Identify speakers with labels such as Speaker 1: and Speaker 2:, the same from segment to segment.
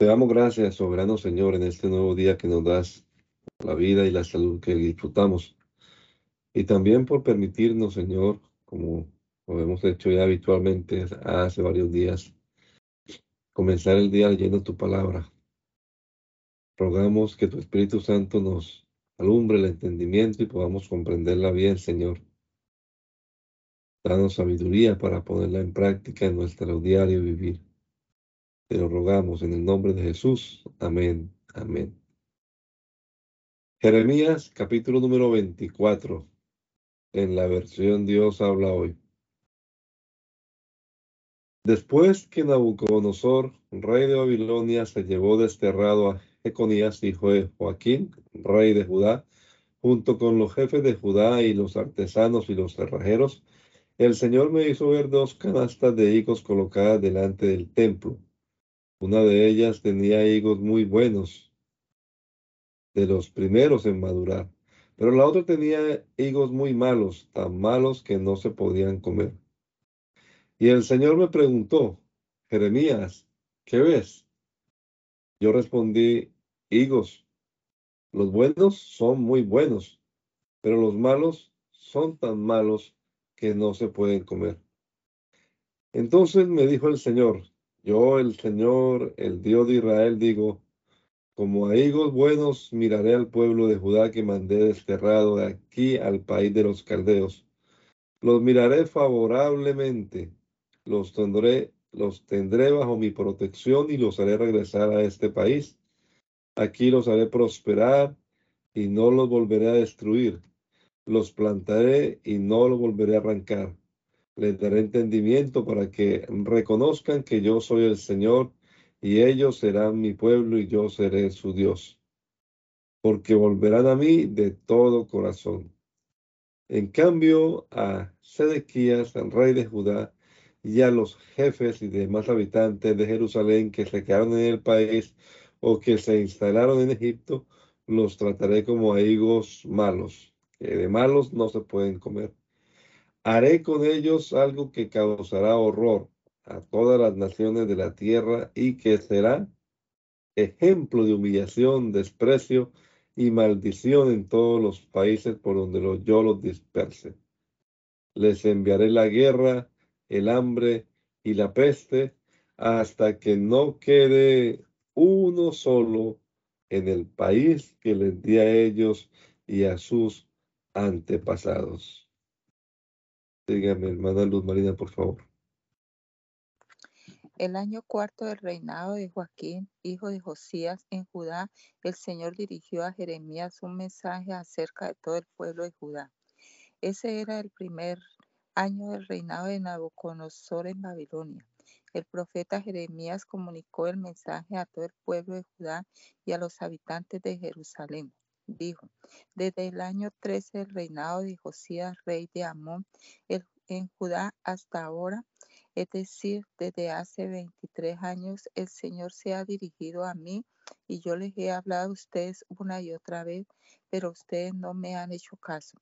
Speaker 1: Te damos gracias, soberano Señor, en este nuevo día que nos das la vida y la salud que disfrutamos. Y también por permitirnos, Señor, como lo hemos hecho ya habitualmente hace varios días, comenzar el día leyendo tu palabra. Rogamos que tu Espíritu Santo nos alumbre el entendimiento y podamos comprenderla bien, Señor. Danos sabiduría para ponerla en práctica en nuestro diario vivir. Te lo rogamos en el nombre de Jesús. Amén. Amén. Jeremías capítulo número 24. En la versión Dios habla hoy. Después que Nabucodonosor, rey de Babilonia, se llevó desterrado a Jeconías, hijo de Joaquín, rey de Judá, junto con los jefes de Judá y los artesanos y los cerrajeros, el Señor me hizo ver dos canastas de higos colocadas delante del templo. Una de ellas tenía higos muy buenos, de los primeros en madurar, pero la otra tenía higos muy malos, tan malos que no se podían comer. Y el Señor me preguntó, Jeremías, ¿qué ves? Yo respondí, higos. Los buenos son muy buenos, pero los malos son tan malos que no se pueden comer. Entonces me dijo el Señor, yo el Señor, el Dios de Israel, digo, como a higos buenos miraré al pueblo de Judá que mandé desterrado de aquí al país de los caldeos. Los miraré favorablemente, los tendré, los tendré bajo mi protección y los haré regresar a este país. Aquí los haré prosperar y no los volveré a destruir los plantaré y no los volveré a arrancar. Les daré entendimiento para que reconozcan que yo soy el Señor y ellos serán mi pueblo y yo seré su Dios. Porque volverán a mí de todo corazón. En cambio, a Sedequías, el rey de Judá, y a los jefes y demás habitantes de Jerusalén que se quedaron en el país o que se instalaron en Egipto, los trataré como a higos malos de malos no se pueden comer. Haré con ellos algo que causará horror a todas las naciones de la tierra y que será ejemplo de humillación, desprecio y maldición en todos los países por donde yo los disperse. Les enviaré la guerra, el hambre y la peste hasta que no quede uno solo en el país que les di a ellos y a sus antepasados. Dígame, hermana Luz Marina, por favor.
Speaker 2: El año cuarto del reinado de Joaquín, hijo de Josías, en Judá, el Señor dirigió a Jeremías un mensaje acerca de todo el pueblo de Judá. Ese era el primer año del reinado de Nabucodonosor en Babilonia. El profeta Jeremías comunicó el mensaje a todo el pueblo de Judá y a los habitantes de Jerusalén dijo, desde el año 13 del reinado de Josías, rey de Amón, en Judá hasta ahora, es decir, desde hace 23 años, el Señor se ha dirigido a mí y yo les he hablado a ustedes una y otra vez, pero ustedes no me han hecho caso.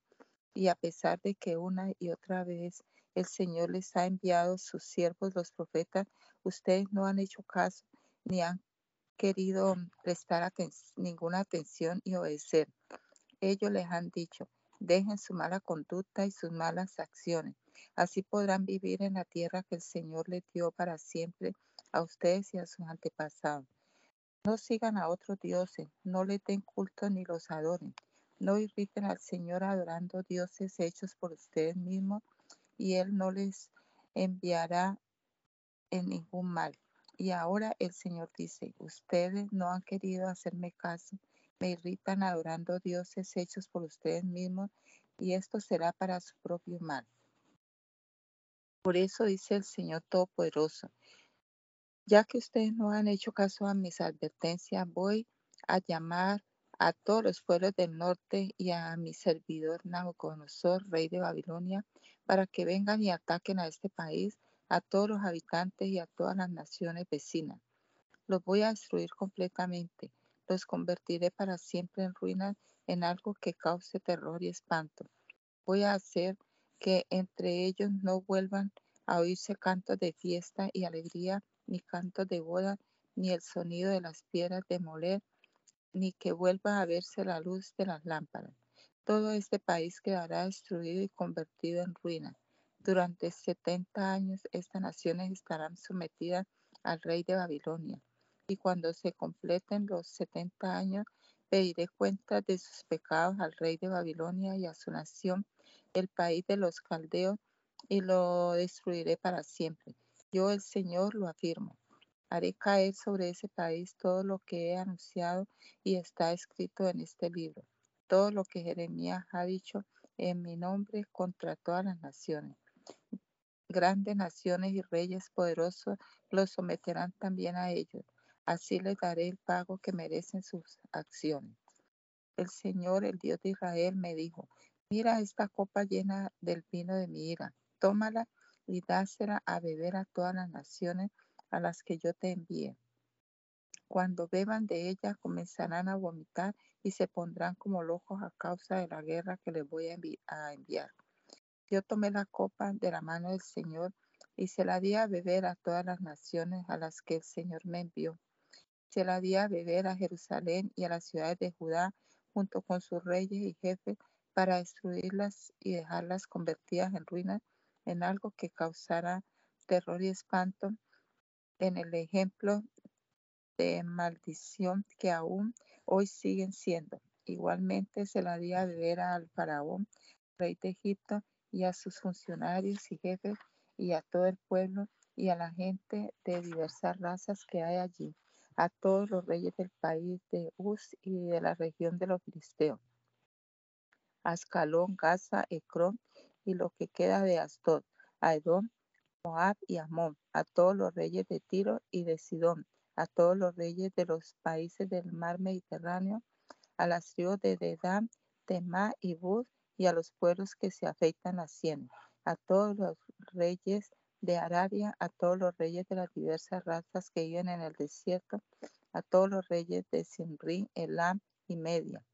Speaker 2: Y a pesar de que una y otra vez el Señor les ha enviado sus siervos, los profetas, ustedes no han hecho caso ni han querido prestar ninguna atención y obedecer. Ellos les han dicho, dejen su mala conducta y sus malas acciones. Así podrán vivir en la tierra que el Señor les dio para siempre a ustedes y a sus antepasados. No sigan a otros dioses, no les den culto ni los adoren. No irriten al Señor adorando dioses hechos por ustedes mismos y Él no les enviará en ningún mal. Y ahora el Señor dice, ustedes no han querido hacerme caso, me irritan adorando dioses hechos por ustedes mismos y esto será para su propio mal. Por eso dice el Señor Todopoderoso, ya que ustedes no han hecho caso a mis advertencias, voy a llamar a todos los pueblos del norte y a mi servidor Nabucodonosor, rey de Babilonia, para que vengan y ataquen a este país a todos los habitantes y a todas las naciones vecinas. Los voy a destruir completamente. Los convertiré para siempre en ruinas, en algo que cause terror y espanto. Voy a hacer que entre ellos no vuelvan a oírse cantos de fiesta y alegría, ni cantos de boda, ni el sonido de las piedras de moler, ni que vuelva a verse la luz de las lámparas. Todo este país quedará destruido y convertido en ruina. Durante setenta años estas naciones estarán sometidas al rey de Babilonia. Y cuando se completen los setenta años, pediré cuenta de sus pecados al rey de Babilonia y a su nación, el país de los caldeos, y lo destruiré para siempre. Yo el Señor lo afirmo. Haré caer sobre ese país todo lo que he anunciado y está escrito en este libro, todo lo que Jeremías ha dicho en mi nombre contra todas las naciones. Grandes naciones y reyes poderosos los someterán también a ellos. Así les daré el pago que merecen sus acciones. El Señor, el Dios de Israel, me dijo, mira esta copa llena del vino de mi ira, tómala y dásela a beber a todas las naciones a las que yo te envíe. Cuando beban de ella comenzarán a vomitar y se pondrán como locos a causa de la guerra que les voy a, enviar. Yo tomé la copa de la mano del Señor y se la di a beber a todas las naciones a las que el Señor me envió. Se la di a beber a Jerusalén y a las ciudades de Judá junto con sus reyes y jefes para destruirlas y dejarlas convertidas en ruinas en algo que causara terror y espanto en el ejemplo de maldición que aún hoy siguen siendo. Igualmente se la di a beber al faraón, rey de Egipto, y a sus funcionarios y jefes, y a todo el pueblo, y a la gente de diversas razas que hay allí, a todos los reyes del país de Uz y de la región de los filisteos, Ascalón, Gaza, Ecrón, y lo que queda de Astod, a Edom, Moab y Amón, a todos los reyes de Tiro y de Sidón, a todos los reyes de los países del mar Mediterráneo, a las tribus de Dedam, Temá y Bud, y a los pueblos que se afeitan la sien, a todos los reyes de Arabia, a todos los reyes de las diversas razas que viven en el desierto, a todos los reyes de Sinri, Elam y Media,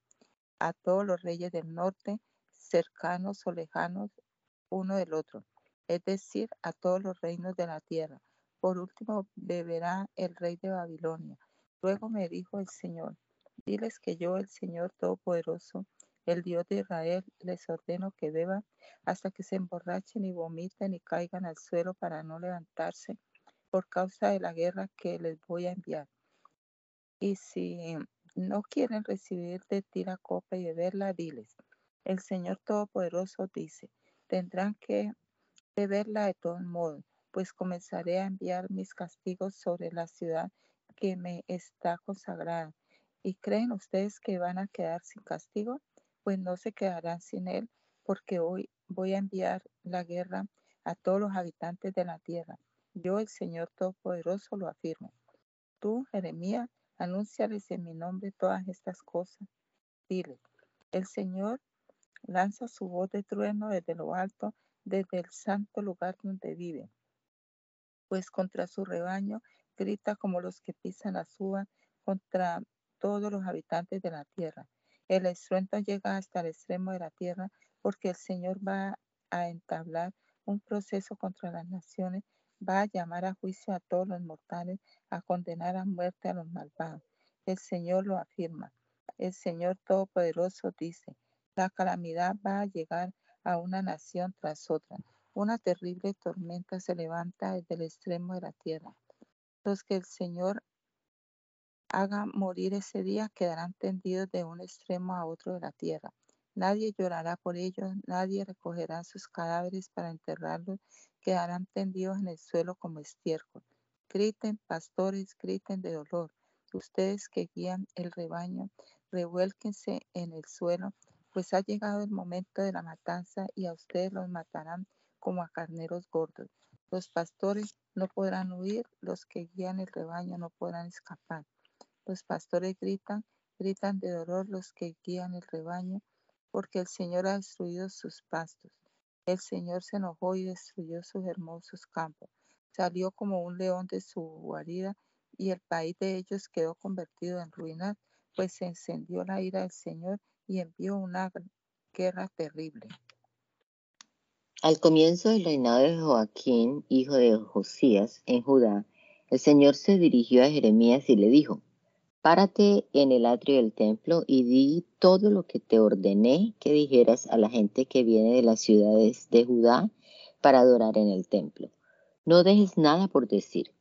Speaker 2: a todos los reyes del norte, cercanos o lejanos uno del otro, es decir, a todos los reinos de la tierra. Por último, beberá el rey de Babilonia. Luego me dijo el Señor, diles que yo, el Señor Todopoderoso, el Dios de Israel, les ordeno que beban hasta que se emborrachen y vomiten y caigan al suelo para no levantarse por causa de la guerra que les voy a enviar. Y si no quieren recibir de ti la copa y beberla, diles, el Señor Todopoderoso dice, tendrán que beberla de todos modos, pues comenzaré a enviar mis castigos sobre la ciudad que me está consagrada. ¿Y creen ustedes que van a quedar sin castigo? Pues no se quedarán sin él, porque hoy voy a enviar la guerra a todos los habitantes de la tierra. Yo, el Señor Todopoderoso, lo afirmo. Tú, Jeremías, anúnciales en mi nombre todas estas cosas. Dile, el Señor lanza su voz de trueno desde lo alto desde el santo lugar donde vive, pues contra su rebaño grita como los que pisan la suba contra todos los habitantes de la tierra. El estruendo llega hasta el extremo de la tierra porque el Señor va a entablar un proceso contra las naciones, va a llamar a juicio a todos los mortales, a condenar a muerte a los malvados. El Señor lo afirma. El Señor Todopoderoso dice, la calamidad va a llegar a una nación tras otra. Una terrible tormenta se levanta desde el extremo de la tierra. Los que el Señor haga morir ese día quedarán tendidos de un extremo a otro de la tierra. Nadie llorará por ellos, nadie recogerá sus cadáveres para enterrarlos, quedarán tendidos en el suelo como estiércol. Griten, pastores, griten de dolor. Ustedes que guían el rebaño, revuélquense en el suelo pues ha llegado el momento de la matanza y a ustedes los matarán como a carneros gordos. Los pastores no podrán huir, los que guían el rebaño no podrán escapar. Los pastores gritan, gritan de dolor los que guían el rebaño, porque el Señor ha destruido sus pastos. El Señor se enojó y destruyó sus hermosos campos. Salió como un león de su guarida y el país de ellos quedó convertido en ruinas, pues se encendió la ira del Señor y envió una guerra terrible.
Speaker 3: Al comienzo del reinado de Joaquín, hijo de Josías, en Judá, El Señor se dirigió a Jeremías y le dijo, Párate en el atrio del templo y di todo lo que te ordené que dijeras a la gente que viene de las ciudades de Judá para adorar en el templo. No dejes nada por decir.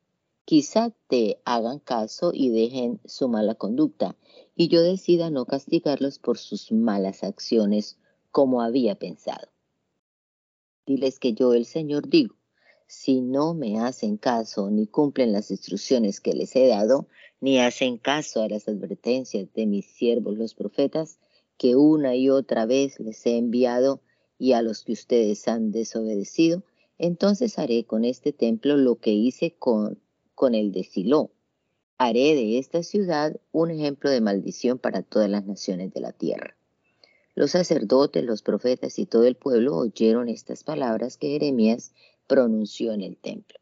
Speaker 3: Quizá te hagan caso y dejen su mala conducta, y yo decida no castigarlos por sus malas acciones como había pensado. Diles que yo, el Señor, digo, si no me hacen caso ni cumplen las instrucciones que les he dado, ni hacen caso a las advertencias de mis siervos los profetas, que una y otra vez les he enviado y a los que ustedes han desobedecido, entonces haré con este templo lo que hice con, con el de Silo. Haré de esta ciudad un ejemplo de maldición para todas las naciones de la tierra. Los sacerdotes, los profetas y todo el pueblo oyeron estas palabras que Jeremías pronunció en el templo.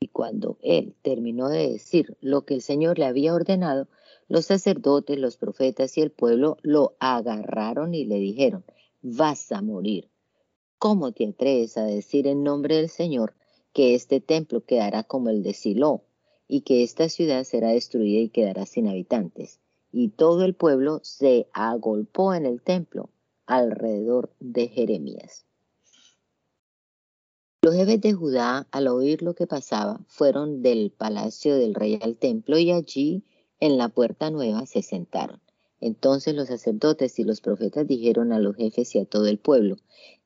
Speaker 3: Y cuando él terminó de decir lo que el Señor le había ordenado, los sacerdotes, los profetas y el pueblo lo agarraron y le dijeron, vas a morir. ¿Cómo te atreves a decir en nombre del Señor que este templo quedará como el de Silo y que esta ciudad será destruida y quedará sin habitantes? Y todo el pueblo se agolpó en el templo alrededor de Jeremías. Los jefes de Judá, al oír lo que pasaba, fueron del palacio del rey al templo y allí, en la puerta nueva, se sentaron. Entonces los sacerdotes y los profetas dijeron a los jefes y a todo el pueblo,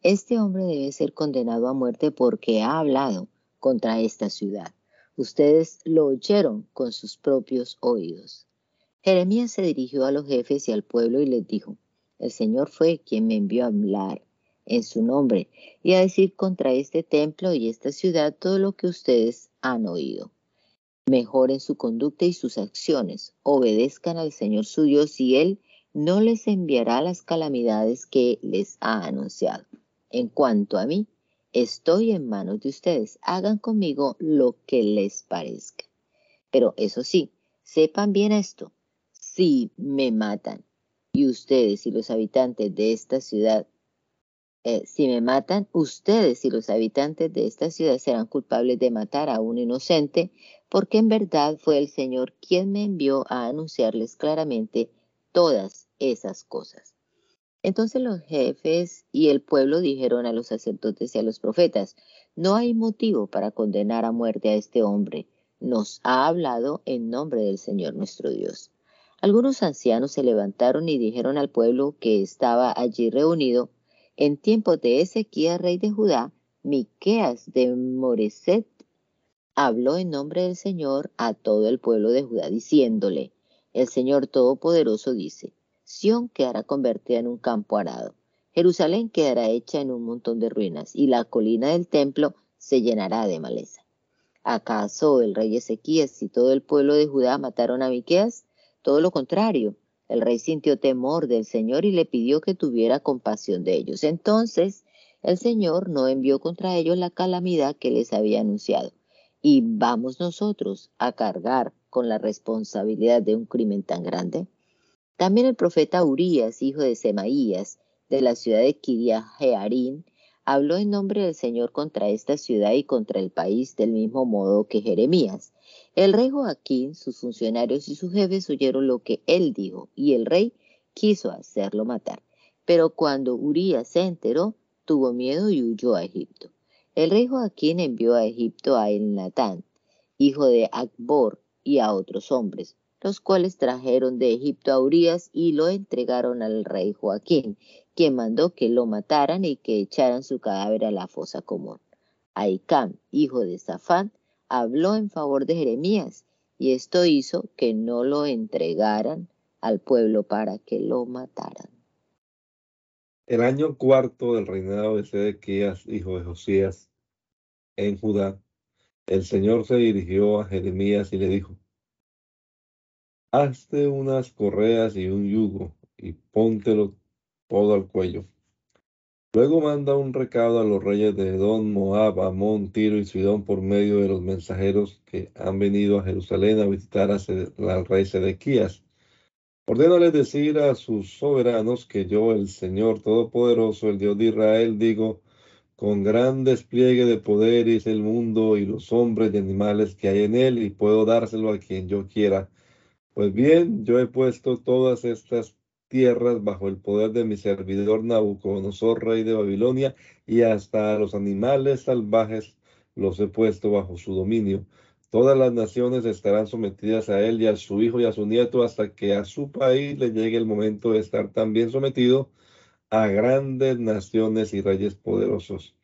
Speaker 3: Este hombre debe ser condenado a muerte porque ha hablado contra esta ciudad. Ustedes lo oyeron con sus propios oídos. Jeremías se dirigió a los jefes y al pueblo y les dijo, El Señor fue quien me envió a hablar en su nombre y a decir contra este templo y esta ciudad todo lo que ustedes han oído. Mejoren su conducta y sus acciones, obedezcan al Señor su Dios y Él no les enviará las calamidades que les ha anunciado. En cuanto a mí, estoy en manos de ustedes, hagan conmigo lo que les parezca. Pero eso sí, sepan bien esto, si me matan y ustedes y los habitantes de esta ciudad eh, si me matan, ustedes y los habitantes de esta ciudad serán culpables de matar a un inocente, porque en verdad fue el Señor quien me envió a anunciarles claramente todas esas cosas. Entonces los jefes y el pueblo dijeron a los sacerdotes y a los profetas, no hay motivo para condenar a muerte a este hombre. Nos ha hablado en nombre del Señor nuestro Dios. Algunos ancianos se levantaron y dijeron al pueblo que estaba allí reunido, en tiempos de Ezequiel, rey de Judá, Miqueas de Moreset habló en nombre del Señor a todo el pueblo de Judá, diciéndole, el Señor Todopoderoso dice, Sión quedará convertida en un campo arado, Jerusalén quedará hecha en un montón de ruinas, y la colina del templo se llenará de maleza. ¿Acaso el rey Ezequías y todo el pueblo de Judá mataron a Miqueas? Todo lo contrario, el rey sintió temor del Señor y le pidió que tuviera compasión de ellos. Entonces el Señor no envió contra ellos la calamidad que les había anunciado. Y vamos nosotros a cargar con la responsabilidad de un crimen tan grande. También el profeta Urías, hijo de Semaías, de la ciudad de Jearín, habló en nombre del Señor contra esta ciudad y contra el país del mismo modo que Jeremías. El rey Joaquín, sus funcionarios y sus jefes oyeron lo que él dijo y el rey quiso hacerlo matar. Pero cuando Urías se enteró, tuvo miedo y huyó a Egipto. El rey Joaquín envió a Egipto a Elnatán, hijo de Akbor, y a otros hombres, los cuales trajeron de Egipto a Urías y lo entregaron al rey Joaquín, quien mandó que lo mataran y que echaran su cadáver a la fosa común. Aicam, hijo de Safán, habló en favor de Jeremías y esto hizo que no lo entregaran al pueblo para que lo mataran.
Speaker 1: El año cuarto del reinado de Sedequías, hijo de Josías, en Judá, el Señor se dirigió a Jeremías y le dijo, Hazte unas correas y un yugo y póntelo todo al cuello Luego manda un recado a los reyes de Edom, Moab, Amón, Tiro y Sidón por medio de los mensajeros que han venido a Jerusalén a visitar al rey Sedequías. Ordénales decir a sus soberanos que yo, el Señor Todopoderoso, el Dios de Israel, digo, con gran despliegue de poder es el mundo y los hombres y animales que hay en él, y puedo dárselo a quien yo quiera. Pues bien, yo he puesto todas estas tierras bajo el poder de mi servidor Nabucodonosor, rey de Babilonia, y hasta los animales salvajes los he puesto bajo su dominio. Todas las naciones estarán sometidas a él y a su hijo y a su nieto hasta que a su país le llegue el momento de estar también sometido a grandes naciones y reyes poderosos.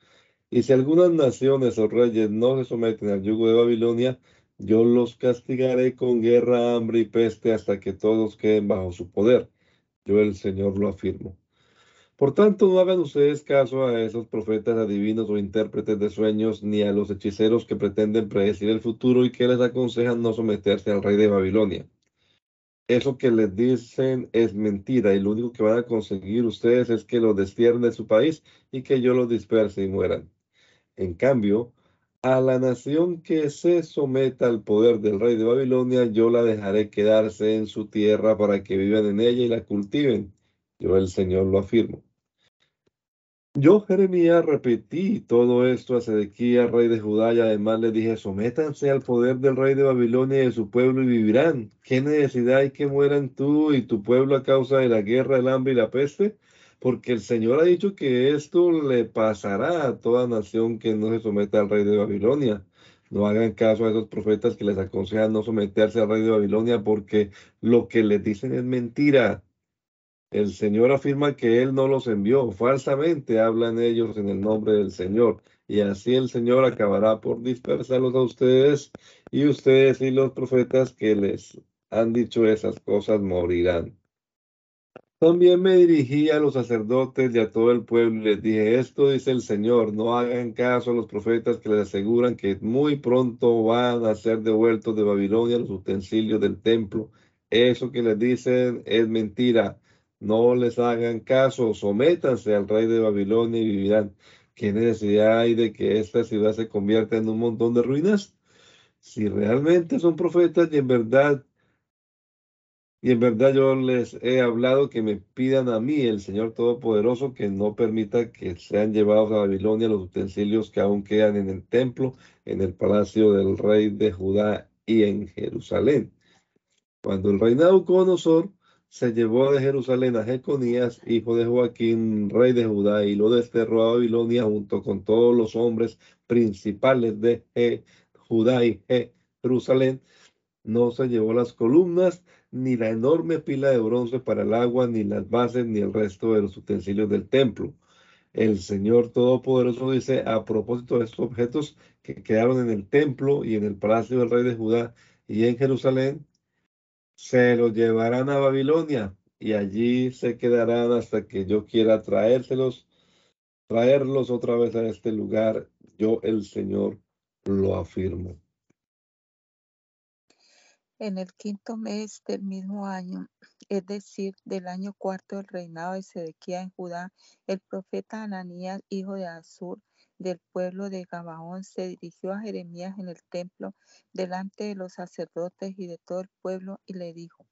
Speaker 1: Y si algunas naciones o reyes no se someten al yugo de Babilonia, yo los castigaré con guerra, hambre y peste hasta que todos queden bajo su poder. Yo el Señor lo afirmo. Por tanto, no hagan ustedes caso a esos profetas adivinos o intérpretes de sueños, ni a los hechiceros que pretenden predecir el futuro y que les aconsejan no someterse al rey de Babilonia. Eso que les dicen es mentira y lo único que van a conseguir ustedes es que los destierren de su país y que yo los disperse y mueran. En cambio, a la nación que se someta al poder del rey de Babilonia, yo la dejaré quedarse en su tierra para que vivan en ella y la cultiven. Yo el Señor lo afirmo. Yo, Jeremías, repetí todo esto a Sedequías, rey de Judá, y además le dije, sométanse al poder del rey de Babilonia y de su pueblo y vivirán. ¿Qué necesidad hay que mueran tú y tu pueblo a causa de la guerra, el hambre y la peste? Porque el Señor ha dicho que esto le pasará a toda nación que no se someta al rey de Babilonia. No hagan caso a esos profetas que les aconsejan no someterse al rey de Babilonia porque lo que les dicen es mentira. El Señor afirma que Él no los envió. Falsamente hablan ellos en el nombre del Señor. Y así el Señor acabará por dispersarlos a ustedes y ustedes y los profetas que les han dicho esas cosas morirán. También me dirigí a los sacerdotes y a todo el pueblo y les dije, esto dice el Señor, no hagan caso a los profetas que les aseguran que muy pronto van a ser devueltos de Babilonia los utensilios del templo. Eso que les dicen es mentira. No les hagan caso, sométanse al rey de Babilonia y vivirán. ¿Qué necesidad hay de que esta ciudad se convierta en un montón de ruinas? Si realmente son profetas y en verdad, y en verdad yo les he hablado que me pidan a mí, el Señor Todopoderoso, que no permita que sean llevados a Babilonia los utensilios que aún quedan en el templo, en el palacio del rey de Judá y en Jerusalén. Cuando el rey Nabucodonosor se llevó de Jerusalén a Jeconías, hijo de Joaquín, rey de Judá, y lo desterró a Babilonia junto con todos los hombres principales de Judá y Jerusalén. No se llevó las columnas, ni la enorme pila de bronce para el agua, ni las bases, ni el resto de los utensilios del templo. El Señor Todopoderoso dice, a propósito de estos objetos que quedaron en el templo y en el palacio del rey de Judá y en Jerusalén, se los llevarán a Babilonia y allí se quedarán hasta que yo quiera traérselos, traerlos otra vez a este lugar. Yo, el Señor, lo afirmo.
Speaker 2: En el quinto mes del mismo año, es decir, del año cuarto del reinado de Sedequía en Judá, el profeta Ananías, hijo de Azur, del pueblo de Gabaón, se dirigió a Jeremías en el templo delante de los sacerdotes y de todo el pueblo y le dijo,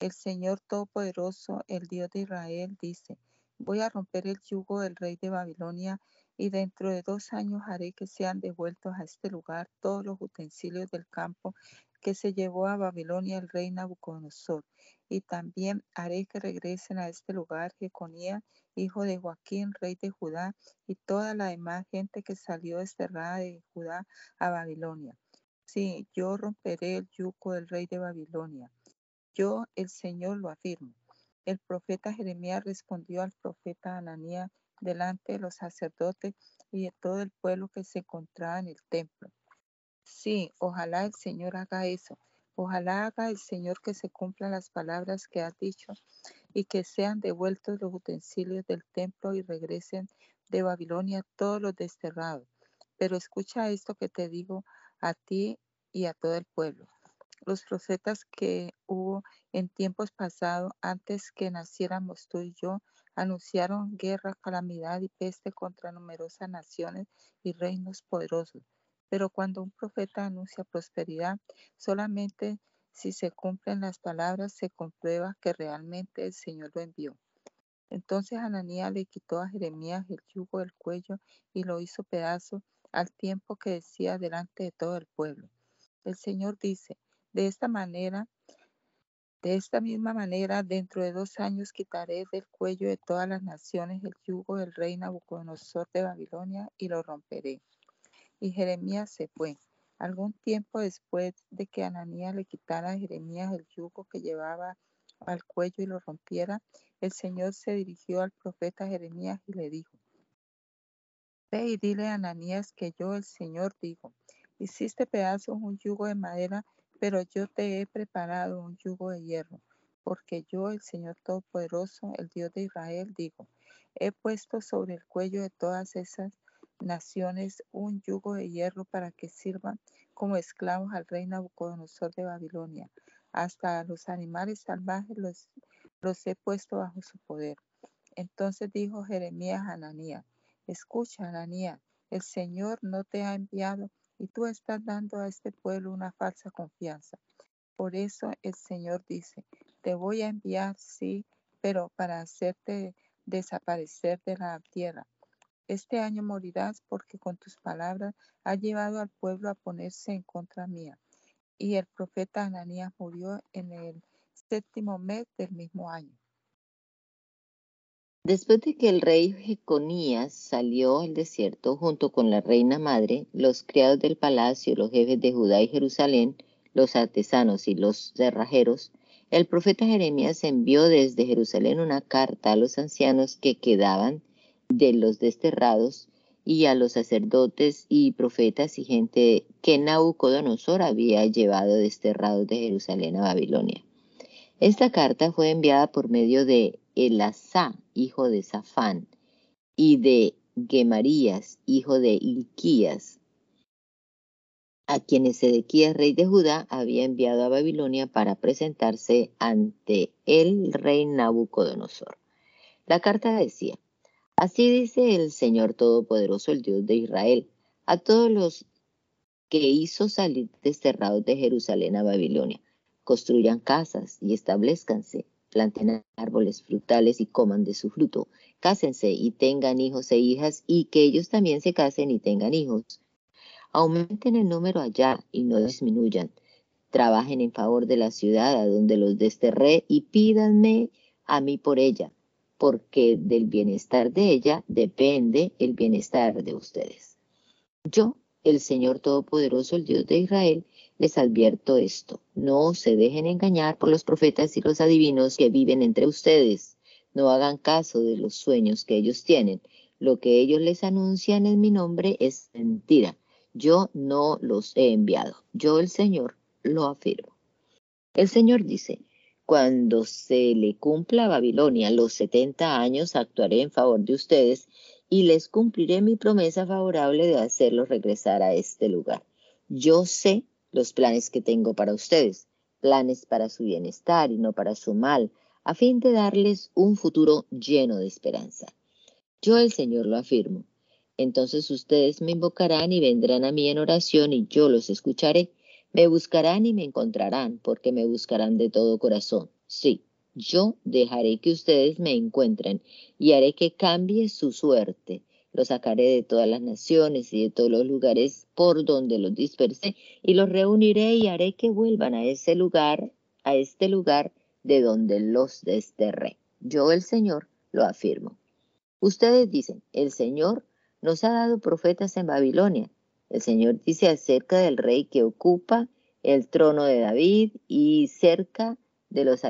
Speaker 2: el Señor Todopoderoso, el Dios de Israel, dice, voy a romper el yugo del rey de Babilonia y dentro de dos años haré que sean devueltos a este lugar todos los utensilios del campo que se llevó a Babilonia el rey Nabucodonosor. Y también haré que regresen a este lugar Jeconías, hijo de Joaquín, rey de Judá, y toda la demás gente que salió desterrada de Judá a Babilonia. Sí, yo romperé el yugo del rey de Babilonia. Yo, el Señor, lo afirmo. El profeta Jeremías respondió al profeta Ananías delante de los sacerdotes y de todo el pueblo que se encontraba en el templo. Sí, ojalá el Señor haga eso. Ojalá haga el Señor que se cumplan las palabras que ha dicho y que sean devueltos los utensilios del templo y regresen de Babilonia todos los desterrados. Pero escucha esto que te digo a ti y a todo el pueblo. Los profetas que hubo en tiempos pasados, antes que naciéramos tú y yo, anunciaron guerra, calamidad y peste contra numerosas naciones y reinos poderosos. Pero cuando un profeta anuncia prosperidad, solamente si se cumplen las palabras se comprueba que realmente el Señor lo envió. Entonces Ananías le quitó a Jeremías el yugo del cuello y lo hizo pedazo al tiempo que decía delante de todo el pueblo. El Señor dice, de esta manera, de esta misma manera, dentro de dos años quitaré del cuello de todas las naciones el yugo del rey Nabucodonosor de Babilonia y lo romperé. Y Jeremías se fue. Algún tiempo después de que Ananías le quitara a Jeremías el yugo que llevaba al cuello y lo rompiera, el Señor se dirigió al profeta Jeremías y le dijo, Ve y dile a Ananías que yo, el Señor, digo, hiciste pedazos un yugo de madera, pero yo te he preparado un yugo de hierro, porque yo, el Señor Todopoderoso, el Dios de Israel, digo, he puesto sobre el cuello de todas esas naciones un yugo de hierro para que sirvan como esclavos al rey Nabucodonosor de Babilonia. Hasta los animales salvajes los, los he puesto bajo su poder. Entonces dijo Jeremías a Ananías, escucha Ananías, el Señor no te ha enviado y tú estás dando a este pueblo una falsa confianza. Por eso el Señor dice, te voy a enviar, sí, pero para hacerte desaparecer de la tierra. Este año morirás porque con tus palabras has llevado al pueblo a ponerse en contra mía. Y el profeta Ananías murió en el séptimo mes del mismo año.
Speaker 3: Después de que el rey Jeconías salió al desierto junto con la reina madre, los criados del palacio, los jefes de Judá y Jerusalén, los artesanos y los cerrajeros, el profeta Jeremías envió desde Jerusalén una carta a los ancianos que quedaban de los desterrados y a los sacerdotes y profetas y gente que Nabucodonosor había llevado desterrados de Jerusalén a Babilonia. Esta carta fue enviada por medio de Elasá, hijo de Safán, y de Gemarías, hijo de Ilquías, a quienes Sedequías, rey de Judá, había enviado a Babilonia para presentarse ante el rey Nabucodonosor. La carta decía, Así dice el Señor Todopoderoso, el Dios de Israel, a todos los que hizo salir desterrados de Jerusalén a Babilonia. Construyan casas y establezcanse, planten árboles frutales y coman de su fruto. Cásense y tengan hijos e hijas y que ellos también se casen y tengan hijos. Aumenten el número allá y no disminuyan. Trabajen en favor de la ciudad a donde los desterré y pídanme a mí por ella porque del bienestar de ella depende el bienestar de ustedes. Yo, el Señor Todopoderoso, el Dios de Israel, les advierto esto. No se dejen engañar por los profetas y los adivinos que viven entre ustedes. No hagan caso de los sueños que ellos tienen. Lo que ellos les anuncian en mi nombre es mentira. Yo no los he enviado. Yo, el Señor, lo afirmo. El Señor dice, cuando se le cumpla a Babilonia los setenta años, actuaré en favor de ustedes y les cumpliré mi promesa favorable de hacerlos regresar a este lugar. Yo sé los planes que tengo para ustedes, planes para su bienestar y no para su mal, a fin de darles un futuro lleno de esperanza. Yo el Señor lo afirmo. Entonces ustedes me invocarán y vendrán a mí en oración y yo los escucharé. Me buscarán y me encontrarán, porque me buscarán de todo corazón. Sí, yo dejaré que ustedes me encuentren y haré que cambie su suerte. Los sacaré de todas las naciones y de todos los lugares por donde los dispersé y los reuniré y haré que vuelvan a ese lugar, a este lugar de donde los desterré. Yo el Señor lo afirmo. Ustedes dicen, el Señor nos ha dado profetas en Babilonia el Señor dice acerca del rey que ocupa el trono de David y cerca de los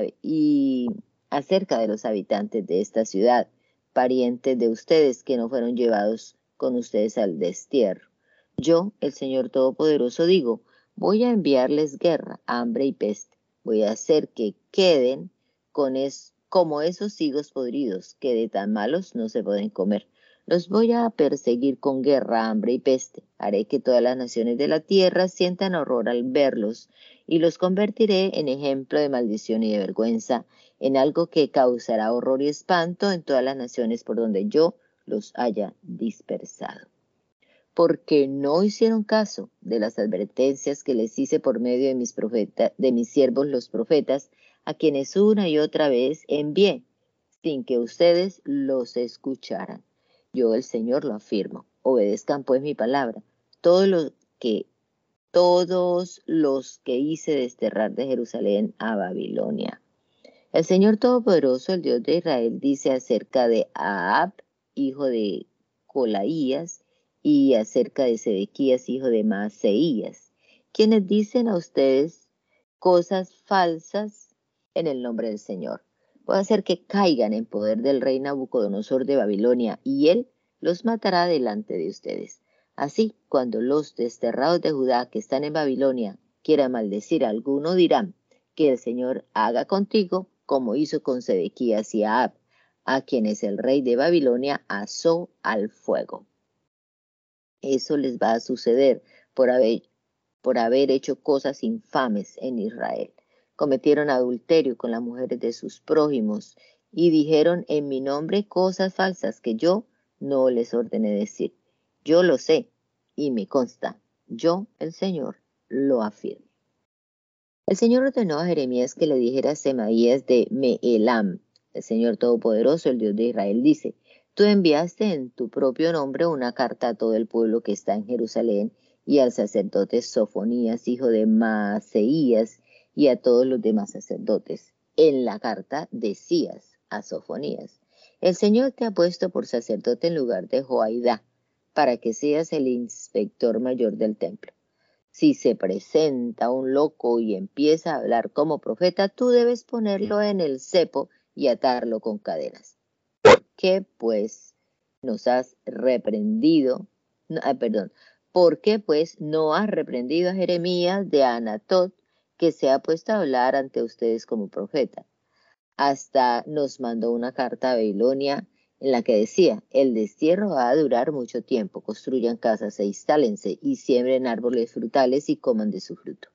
Speaker 3: acerca de los habitantes de esta ciudad, parientes de ustedes que no fueron llevados con ustedes al destierro. Yo, el Señor Todopoderoso, digo, voy a enviarles guerra, hambre y peste. Voy a hacer que queden como esos higos podridos, que de tan malos no se pueden comer. Los voy a perseguir con guerra, hambre y peste. Haré que todas las naciones de la tierra sientan horror al verlos y los convertiré en ejemplo de maldición y de vergüenza, en algo que causará horror y espanto en todas las naciones por donde yo los haya dispersado. Porque no hicieron caso de las advertencias que les hice por medio de mis, profetas, de mis siervos los profetas, a quienes una y otra vez envié sin que ustedes los escucharan. Yo el Señor lo afirmo. Obedezcan pues mi palabra. Todo lo que todos los que hice desterrar de Jerusalén a Babilonia. El Señor Todopoderoso, el Dios de Israel, dice acerca de Ahab, hijo de Colaías, y acerca de Sedequías, hijo de Maaseías, quienes dicen a ustedes cosas falsas en el nombre del Señor. Puede hacer que caigan en poder del rey Nabucodonosor de Babilonia, y él los matará delante de ustedes. Así, cuando los desterrados de Judá que están en Babilonia quieran maldecir a alguno, dirán que el Señor haga contigo como hizo con Sedequías y Ahab, a quienes el rey de Babilonia asó al fuego. Eso les va a suceder por haber, por haber hecho cosas infames en Israel. Cometieron adulterio con las mujeres de sus prójimos y dijeron en mi nombre cosas falsas que yo no les ordené decir. Yo lo sé y me consta. Yo, el Señor, lo afirmo. El Señor ordenó a Jeremías que le dijera a Semaías de Meelam, el Señor Todopoderoso, el Dios de Israel, dice, tú enviaste en tu propio nombre una carta a todo el pueblo que está en Jerusalén y al sacerdote Sofonías, hijo de Maaseías, y a todos los demás sacerdotes. En la carta decías a Sofonías, el Señor te ha puesto por sacerdote en lugar de Joaidá, para que seas el inspector mayor del templo. Si se presenta un loco y empieza a hablar como profeta, tú debes ponerlo en el cepo y atarlo con cadenas. ¿Por qué, pues, nos has reprendido? Ah, perdón. ¿Por qué, pues, no has reprendido a Jeremías de Anatot, que se ha puesto a hablar ante ustedes como profeta? Hasta nos mandó una carta a Babilonia en la que decía, el destierro va a durar mucho tiempo, construyan casas e instálense y siembren árboles frutales y coman de su fruto.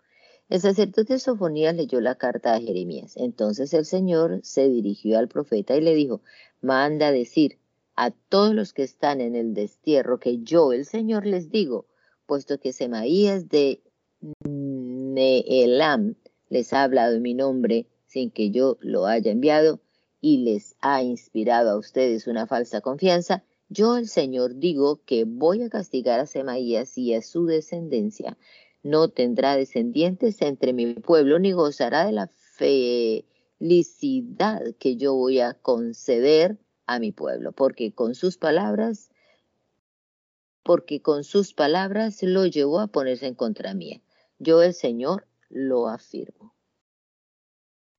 Speaker 3: El sacerdote Sofonías leyó la carta a Jeremías. Entonces el Señor se dirigió al profeta y le dijo, manda decir a todos los que están en el destierro que yo, el Señor, les digo, puesto que Semaías de Neelam les ha hablado en mi nombre sin que yo lo haya enviado, y les ha inspirado a ustedes una falsa confianza, yo el Señor digo que voy a castigar a Semaías y a su descendencia. No tendrá descendientes entre mi pueblo ni gozará de la felicidad que yo voy a conceder a mi pueblo, porque con sus palabras, porque con sus palabras lo llevó a ponerse en contra mía. Yo el Señor lo afirmo.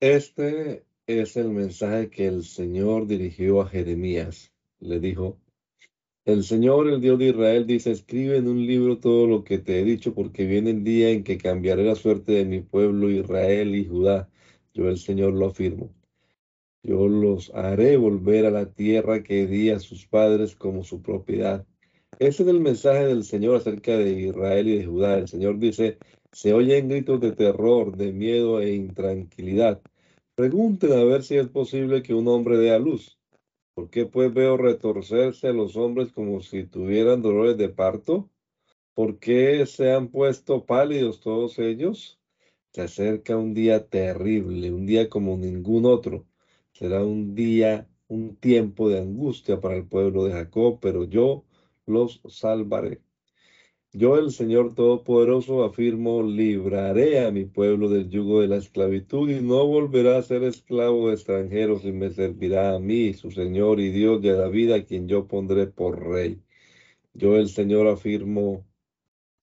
Speaker 1: Este es el mensaje que el Señor dirigió a Jeremías. Le dijo, el Señor, el Dios de Israel, dice, escribe en un libro todo lo que te he dicho, porque viene el día en que cambiaré la suerte de mi pueblo Israel y Judá. Yo el Señor lo afirmo. Yo los haré volver a la tierra que di a sus padres como su propiedad. Ese es el mensaje del Señor acerca de Israel y de Judá. El Señor dice, se oyen gritos de terror, de miedo e intranquilidad. Pregunten a ver si es posible que un hombre dé a luz. ¿Por qué pues veo retorcerse a los hombres como si tuvieran dolores de parto? ¿Por qué se han puesto pálidos todos ellos? Se acerca un día terrible, un día como ningún otro. Será un día, un tiempo de angustia para el pueblo de Jacob, pero yo los salvaré. Yo, el Señor Todopoderoso, afirmo, libraré a mi pueblo del yugo de la esclavitud y no volverá a ser esclavo de extranjeros y me servirá a mí, su Señor y Dios de David, a quien yo pondré por rey. Yo, el Señor, afirmo,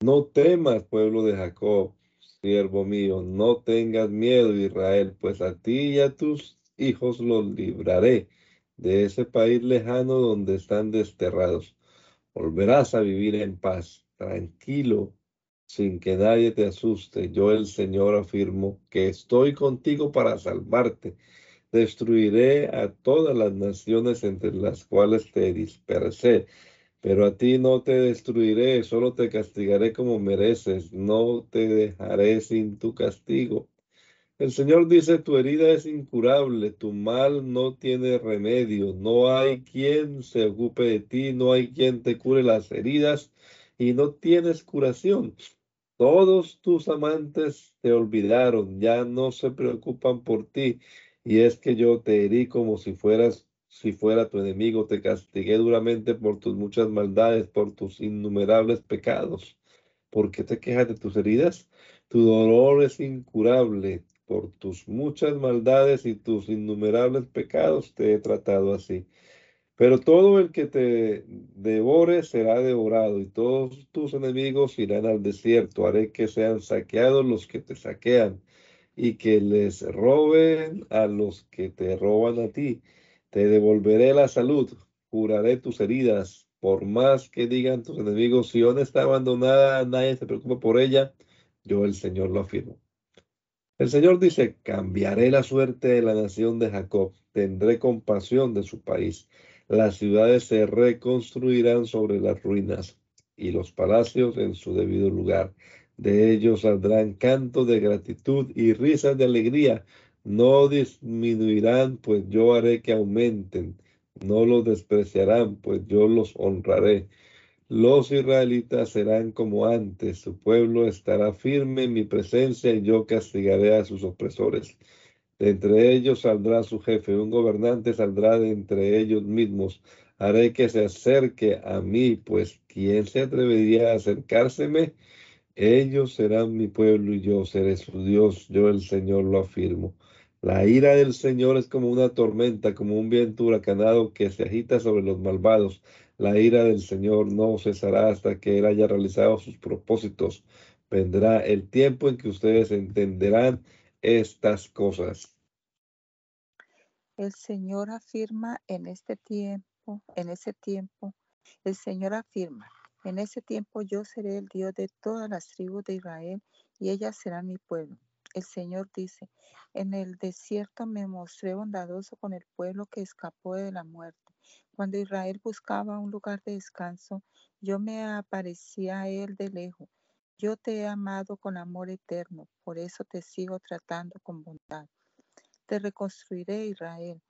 Speaker 1: no temas, pueblo de Jacob, siervo mío, no tengas miedo, Israel, pues a ti y a tus hijos los libraré de ese país lejano donde están desterrados. Volverás a vivir en paz tranquilo, sin que nadie te asuste. Yo el Señor afirmo que estoy contigo para salvarte. Destruiré a todas las naciones entre las cuales te dispersé, pero a ti no te destruiré, solo te castigaré como mereces, no te dejaré sin tu castigo. El Señor dice, tu herida es incurable, tu mal no tiene remedio, no hay quien se ocupe de ti, no hay quien te cure las heridas y no tienes curación. Todos tus amantes te olvidaron, ya no se preocupan por ti. Y es que yo te herí como si fueras si fuera tu enemigo, te castigué duramente por tus muchas maldades, por tus innumerables pecados. ¿Por qué te quejas de tus heridas? Tu dolor es incurable. Por tus muchas maldades y tus innumerables pecados te he tratado así. Pero todo el que te devore será devorado y todos tus enemigos irán al desierto. Haré que sean saqueados los que te saquean y que les roben a los que te roban a ti. Te devolveré la salud, curaré tus heridas, por más que digan tus enemigos, si no está abandonada, nadie se preocupa por ella, yo el Señor lo afirmo. El Señor dice, cambiaré la suerte de la nación de Jacob, tendré compasión de su país. Las ciudades se reconstruirán sobre las ruinas y los palacios en su debido lugar. De ellos saldrán cantos de gratitud y risas de alegría. No disminuirán, pues yo haré que aumenten no los despreciarán, pues yo los honraré. Los israelitas serán como antes, su pueblo estará firme en mi presencia y yo castigaré a sus opresores. De entre ellos saldrá su jefe, un gobernante saldrá de entre ellos mismos. Haré que se acerque a mí, pues ¿quién se atrevería a acercárseme? Ellos serán mi pueblo y yo seré su Dios, yo el Señor lo afirmo. La ira del Señor es como una tormenta, como un viento huracanado que se agita sobre los malvados. La ira del Señor no cesará hasta que Él haya realizado sus propósitos. Vendrá el tiempo en que ustedes entenderán estas cosas.
Speaker 2: El Señor afirma en este tiempo, en ese tiempo, el Señor afirma, en ese tiempo yo seré el Dios de todas las tribus de Israel y ellas serán mi pueblo. El Señor dice, en el desierto me mostré bondadoso con el pueblo que escapó de la muerte. Cuando Israel buscaba un lugar de descanso, yo me aparecía a él de lejos. Yo te he amado con amor eterno, por eso te sigo tratando con bondad. Te reconstruiré, Israel.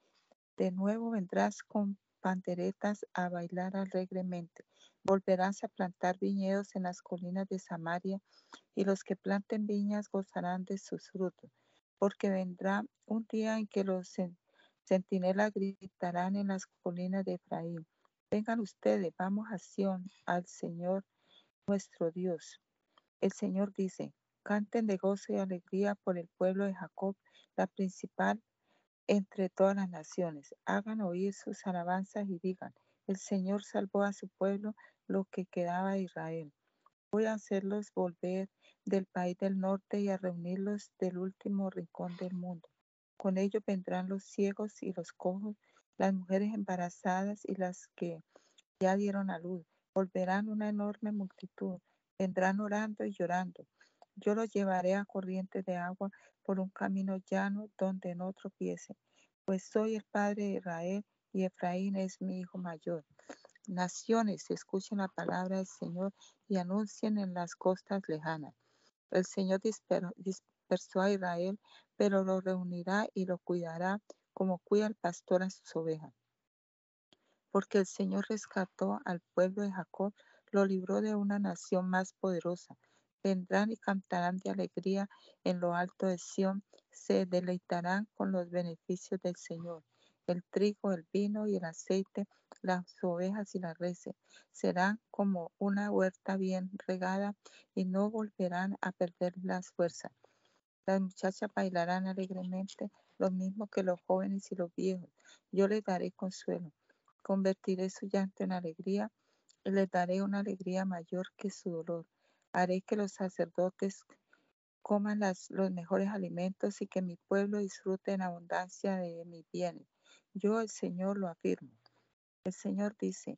Speaker 2: De nuevo vendrás con panderetas a bailar alegremente. Volverás a plantar viñedos en las colinas de Samaria, y los que planten viñas gozarán de sus frutos, porque vendrá un día en que los centinelas gritarán en las colinas de Efraín. Vengan ustedes, vamos a Sión, al Señor nuestro Dios. El Señor dice, canten de gozo y alegría por el pueblo de Jacob, la principal entre todas las naciones. Hagan oír sus alabanzas y digan, el Señor salvó a su pueblo, lo que quedaba de Israel. Voy a hacerlos volver del país del norte y a reunirlos del último rincón del mundo. Con ellos vendrán los ciegos y los cojos, las mujeres embarazadas y las que ya dieron a luz. Volverán una enorme multitud. Vendrán orando y llorando. Yo los llevaré a corrientes de agua por un camino llano donde no tropiece, pues soy el padre de Israel y Efraín es mi hijo mayor. Naciones, escuchen la palabra del Señor y anuncien en las costas lejanas. El Señor dispersó a Israel, pero lo reunirá y lo cuidará como cuida el pastor a sus ovejas. Porque el Señor rescató al pueblo de Jacob, lo libró de una nación más poderosa vendrán y cantarán de alegría en lo alto de Sión, se deleitarán con los beneficios del Señor. El trigo, el vino y el aceite, las ovejas y las reses serán como una huerta bien regada y no volverán a perder las fuerzas. Las muchachas bailarán alegremente, lo mismo que los jóvenes y los viejos. Yo les daré consuelo. Convertiré su llanto en alegría les daré una alegría mayor que su dolor Haré que los sacerdotes coman los mejores alimentos y que mi pueblo disfrute en abundancia de mis bienes. Yo, el Señor, lo afirmo. El Señor dice,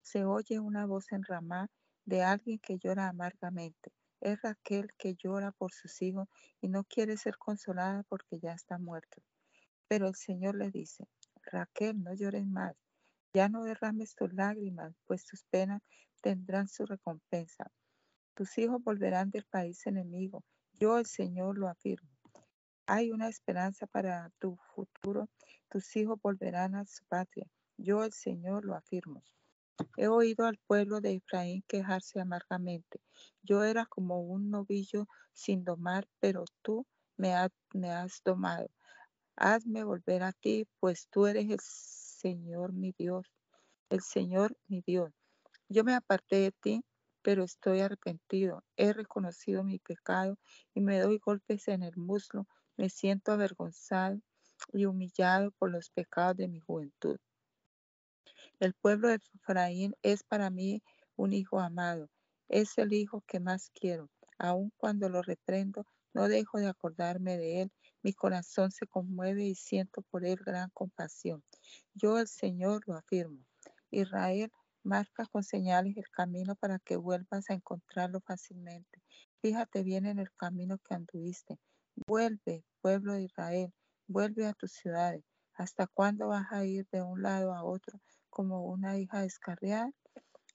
Speaker 2: se oye una voz en Ramá de alguien que llora amargamente. Es Raquel que llora por sus hijos y no quiere ser consolada porque ya está muerto. Pero el Señor le dice, Raquel, no llores más, ya no derrames tus lágrimas, pues tus penas tendrán su recompensa. Tus hijos volverán del país enemigo. Yo, el Señor, lo afirmo. Hay una esperanza para tu futuro. Tus hijos volverán a su patria. Yo, el Señor, lo afirmo. He oído al pueblo de Efraín quejarse amargamente. Yo era como un novillo sin domar, pero tú me, has domado. Hazme volver a ti, pues tú eres el Señor mi Dios, el Señor mi Dios. Yo me aparté de ti, pero estoy arrepentido. He reconocido mi pecado y me doy golpes en el muslo. Me siento avergonzado y humillado por los pecados de mi juventud. El pueblo de Efraín es para mí un hijo amado. Es el hijo que más quiero. Aun cuando lo reprendo, no dejo de acordarme de él. Mi corazón se conmueve y siento por él gran compasión. Yo, el Señor, lo afirmo. Israel, marca con señales el camino para que vuelvas a encontrarlo fácilmente. Fíjate bien en el camino que anduviste. Vuelve, pueblo de Israel, vuelve a tus ciudades. ¿Hasta cuándo vas a ir de un lado a otro como una hija descarriada?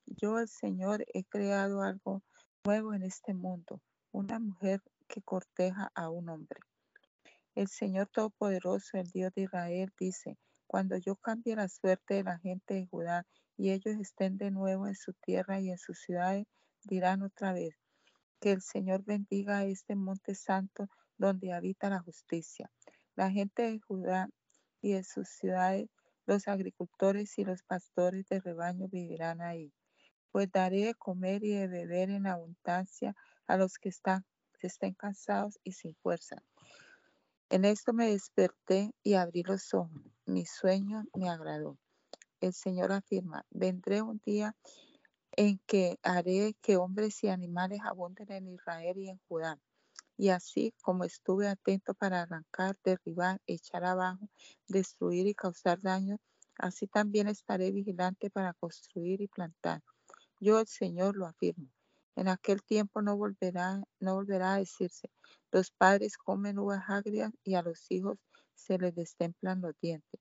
Speaker 2: Yo, el Señor, he creado algo nuevo en este mundo, una mujer que corteja a un hombre. El Señor Todopoderoso, el Dios de Israel, dice, cuando yo cambie la suerte de la gente de Judá y ellos estén de nuevo en su tierra y en sus ciudades, dirán otra vez, que el Señor bendiga este monte santo donde habita la justicia. La gente de Judá y de sus ciudades, los agricultores y los pastores de rebaño vivirán ahí. Pues daré de comer y de beber en abundancia a los que están estén cansados y sin fuerza. En esto me desperté y abrí los ojos. Mi sueño me agradó. El Señor afirma, vendré un día en que haré que hombres y animales abunden en Israel y en Judá. Y así como estuve atento para arrancar, derribar, echar abajo, destruir y causar daño, así también estaré vigilante para construir y plantar. Yo el Señor lo afirmo. En aquel tiempo no volverá, no volverá a decirse, los padres comen uvas agrias y a los hijos se les destemplan los dientes,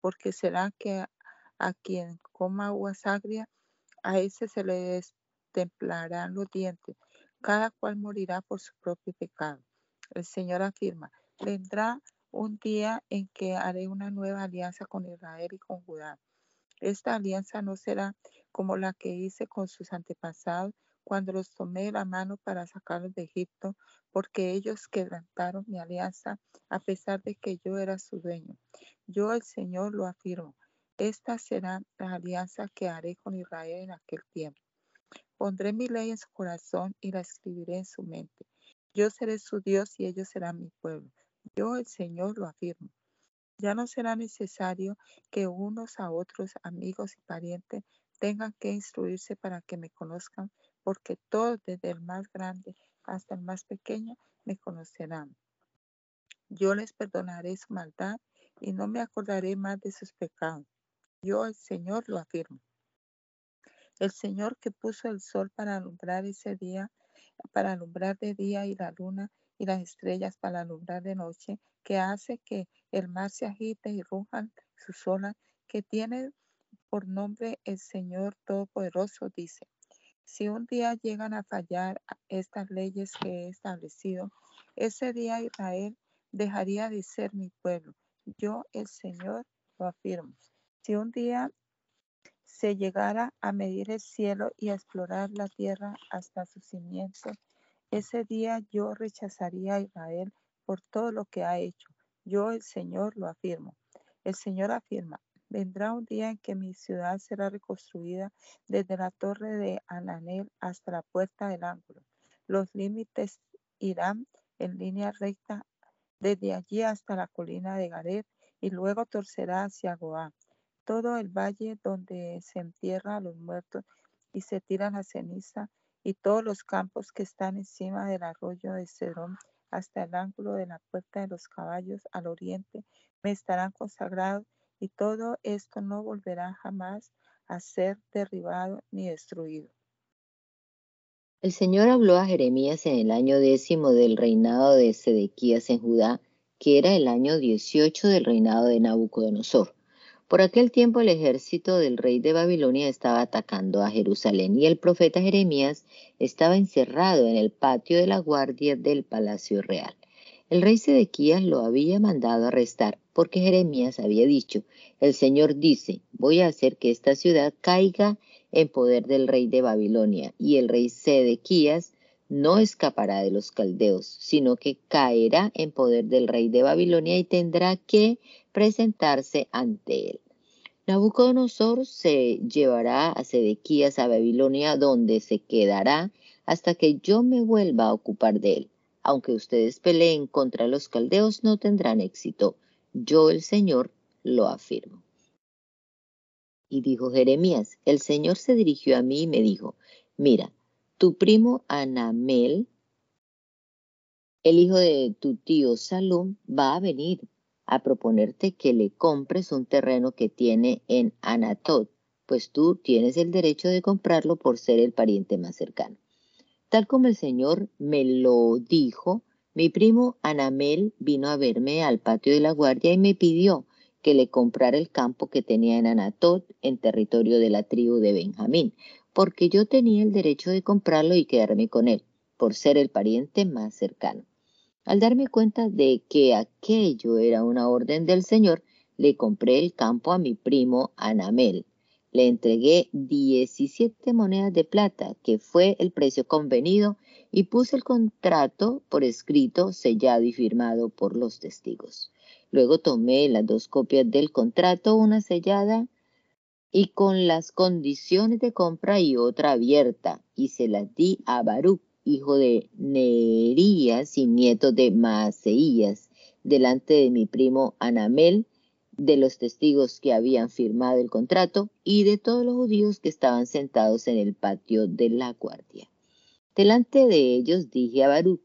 Speaker 2: porque será que a, quien coma uvas agrias, a ese se le destemplarán los dientes, cada cual morirá por su propio pecado. El Señor afirma, vendrá un día en que haré una nueva alianza con Israel y con Judá. Esta alianza no será como la que hice con sus antepasados cuando los tomé la mano para sacarlos de Egipto, porque ellos quebrantaron mi alianza a pesar de que yo era su dueño. Yo el Señor lo afirmo. Esta será la alianza que haré con Israel en aquel tiempo. Pondré mi ley en su corazón y la escribiré en su mente. Yo seré su Dios y ellos serán mi pueblo. Yo el Señor lo afirmo. Ya no será necesario que unos a otros, amigos y parientes, tengan que instruirse para que me conozcan, porque todos, desde el más grande hasta el más pequeño, me conocerán. Yo les perdonaré su maldad y no me acordaré más de sus pecados. Yo, el Señor, lo afirmo. El Señor que puso el sol para alumbrar ese día, para alumbrar de día y la luna y las estrellas para alumbrar de noche, que hace que el mar se agite y rujan sus olas, que tiene por nombre el Señor Todopoderoso, dice, si un día llegan a fallar estas leyes que he establecido, ese día Israel dejaría de ser mi pueblo. Yo, el Señor, lo afirmo. Si un día se llegara a medir el cielo y a explorar la tierra hasta su cimiento, ese día yo rechazaría a Israel por todo lo que ha hecho. Yo, el Señor, lo afirmo. El Señor afirma, Vendrá un día en que mi ciudad será reconstruida desde la torre de Ananel hasta la puerta del ángulo. Los límites irán en línea recta desde allí hasta la colina de Garet y luego torcerá hacia Goá. Todo el valle donde se entierra a los muertos y se tira la ceniza y todos los campos que están encima del arroyo de Cedrón hasta el ángulo de la puerta de los caballos al oriente me estarán consagrados y todo esto no volverá jamás a ser derribado ni destruido.
Speaker 3: El Señor habló a Jeremías en el año décimo del reinado de Sedequías en Judá, que era el año dieciocho del reinado de Nabucodonosor. Por aquel tiempo el ejército del rey de Babilonia estaba atacando a Jerusalén y el profeta Jeremías estaba encerrado en el patio de la guardia del palacio real. El rey Sedequías lo había mandado arrestar porque Jeremías había dicho, el Señor dice, voy a hacer que esta ciudad caiga en poder del rey de Babilonia, y el rey Sedequías no escapará de los caldeos, sino que caerá en poder del rey de Babilonia y tendrá que presentarse ante él. Nabucodonosor se llevará a Sedequías a Babilonia, donde se quedará hasta que yo me vuelva a ocupar de él. Aunque ustedes peleen contra los caldeos, no tendrán éxito. Yo, el Señor, lo afirmo. Y dijo Jeremías, el Señor se dirigió a mí y me dijo, mira, tu primo Anamel, el hijo de tu tío Salum, va a venir a proponerte que le compres un terreno que tiene en Anatot, pues tú tienes el derecho de comprarlo por ser el pariente más cercano. Tal como el Señor me lo dijo, mi primo Anamel vino a verme al patio de la guardia y me pidió que le comprara el campo que tenía en Anatot, en territorio de la tribu de Benjamín, porque yo tenía el derecho de comprarlo y quedarme con él, por ser el pariente más cercano. Al darme cuenta de que aquello era una orden del Señor, le compré el campo a mi primo Anamel. Le entregué 17 monedas de plata, que fue el precio convenido, y puse el contrato por escrito, sellado y firmado por los testigos. Luego tomé las dos copias del contrato, una sellada y con las condiciones de compra y otra abierta, y se las di a Baruch, hijo de Nerías y nieto de Maaseías, delante de mi primo Anamel, de los testigos que habían firmado el contrato y de todos los judíos que estaban sentados en el patio de la guardia. Delante de ellos dije a Baruch,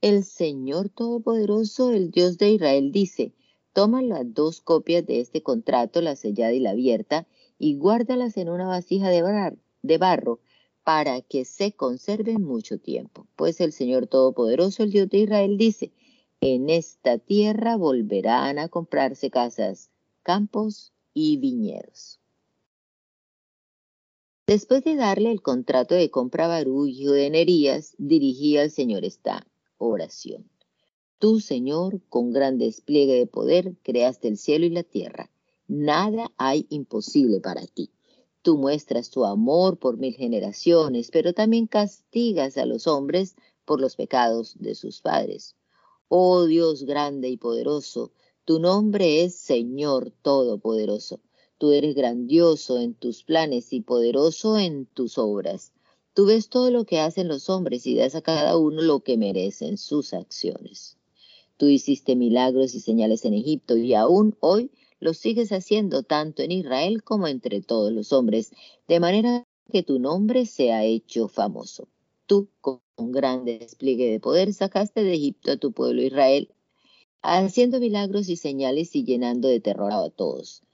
Speaker 3: el Señor Todopoderoso, el Dios de Israel, dice, toma las dos copias de este contrato, la sellada y la abierta, y guárdalas en una vasija de, de barro para que se conserven mucho tiempo. Pues el Señor Todopoderoso, el Dios de Israel, dice, en esta tierra volverán a comprarse casas, campos y viñedos. Después de darle el contrato de compra a Barú, hijo de Nerías, dirigí al Señor esta oración. Tú, Señor, con gran despliegue de poder, creaste el cielo y la tierra. Nada hay imposible para ti. Tú muestras tu amor por mil generaciones, pero también castigas a los hombres por los pecados de sus padres. Oh Dios grande y poderoso, tu nombre es Señor Todopoderoso. Tú eres grandioso en tus planes y poderoso en tus obras. Tú ves todo lo que hacen los hombres y das a cada uno lo que merecen sus acciones. Tú hiciste milagros y señales en Egipto y aún hoy lo sigues haciendo tanto en Israel como entre todos los hombres, de manera que tu nombre se ha hecho famoso. Tú, con un gran despliegue de poder, sacaste de Egipto a tu pueblo Israel, haciendo milagros y señales y llenando de terror a todos.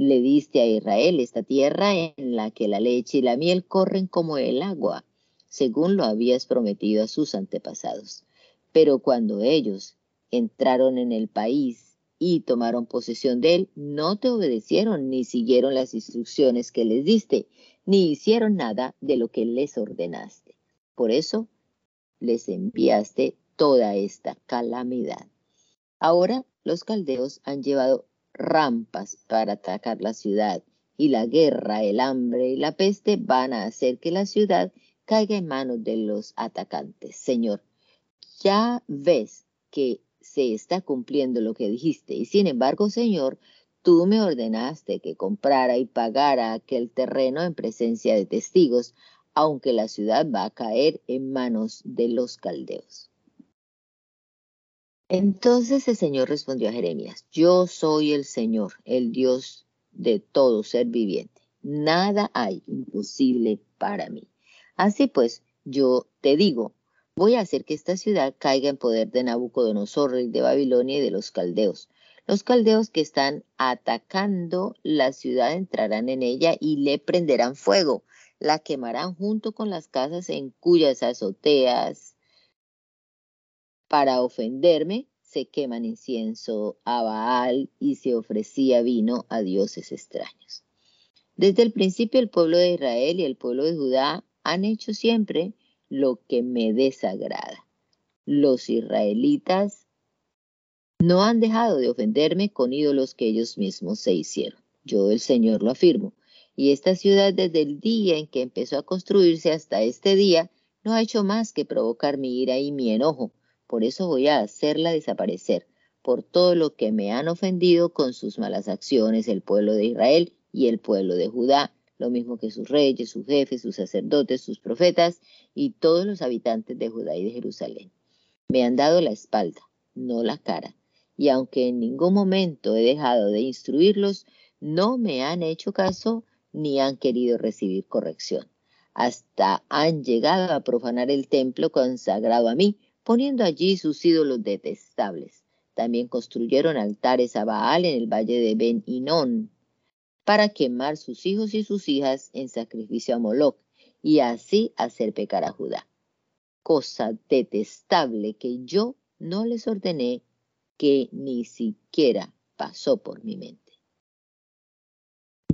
Speaker 3: Le diste a Israel esta tierra en la que la leche y la miel corren como el agua, según lo habías prometido a sus antepasados. Pero cuando ellos entraron en el país y tomaron posesión de él, no te obedecieron ni siguieron las instrucciones que les diste, ni hicieron nada de lo que les ordenaste. Por eso les enviaste toda esta calamidad. Ahora los caldeos han llevado rampas para atacar la ciudad, y la guerra, el hambre y la peste van a hacer que la ciudad caiga en manos de los atacantes. Señor, ya ves que se está cumpliendo lo que dijiste. Y sin embargo, Señor, tú me ordenaste que comprara y pagara aquel terreno en presencia de testigos, aunque la ciudad va a caer en manos de los caldeos. Entonces el Señor respondió a Jeremías, yo soy el Señor, el Dios de todo ser viviente. Nada hay imposible para mí. Así pues, yo te digo, Voy a hacer que esta ciudad caiga en poder de Nabucodonosor, rey de Babilonia y de los caldeos. Los caldeos que están atacando la ciudad entrarán en ella y le prenderán fuego. La quemarán junto con las casas en cuyas azoteas. Para ofenderme, se queman incienso a Baal y se ofrecía vino a dioses extraños. Desde el principio el pueblo de Israel y el pueblo de Judá han hecho siempre lo que me desagrada. Los israelitas no han dejado de ofenderme con ídolos que ellos mismos se hicieron. Yo, el Señor, lo afirmo. Y esta ciudad desde el día en que empezó a construirse hasta este día no ha hecho más que provocar mi ira y mi enojo. Por eso voy a hacerla desaparecer, por todo lo que me han ofendido con sus malas acciones el pueblo de Israel y el pueblo de Judá, lo mismo que sus reyes, sus jefes, sus sacerdotes, sus profetas y todos los habitantes de Judá y de Jerusalén. Me han dado la espalda, no la cara, y aunque en ningún momento he dejado de instruirlos, no me han hecho caso ni han querido recibir corrección. Hasta han llegado a profanar el templo consagrado a mí, poniendo allí sus ídolos detestables. También construyeron altares a Baal en el valle de Ben Inón para quemar sus hijos y sus hijas en sacrificio a Moloch y así hacer pecar a Judá. Cosa detestable que yo no les ordené que ni siquiera pasó por mi mente.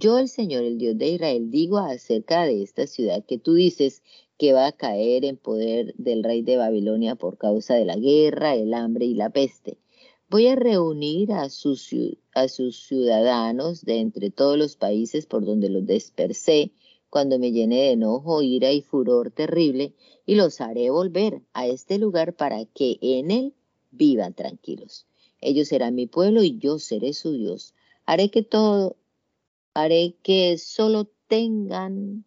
Speaker 3: Yo, el Señor, el Dios de Israel, digo acerca de esta ciudad que tú dices que va a caer en poder del rey de Babilonia por causa de la guerra, el hambre y la peste. Voy a reunir a sus, a sus ciudadanos de entre todos los países por donde los dispersé cuando me llené de enojo, ira y furor terrible, y los haré volver a este lugar para que en él vivan tranquilos. Ellos serán mi pueblo y yo seré su Dios. Haré que todo, haré que solo tengan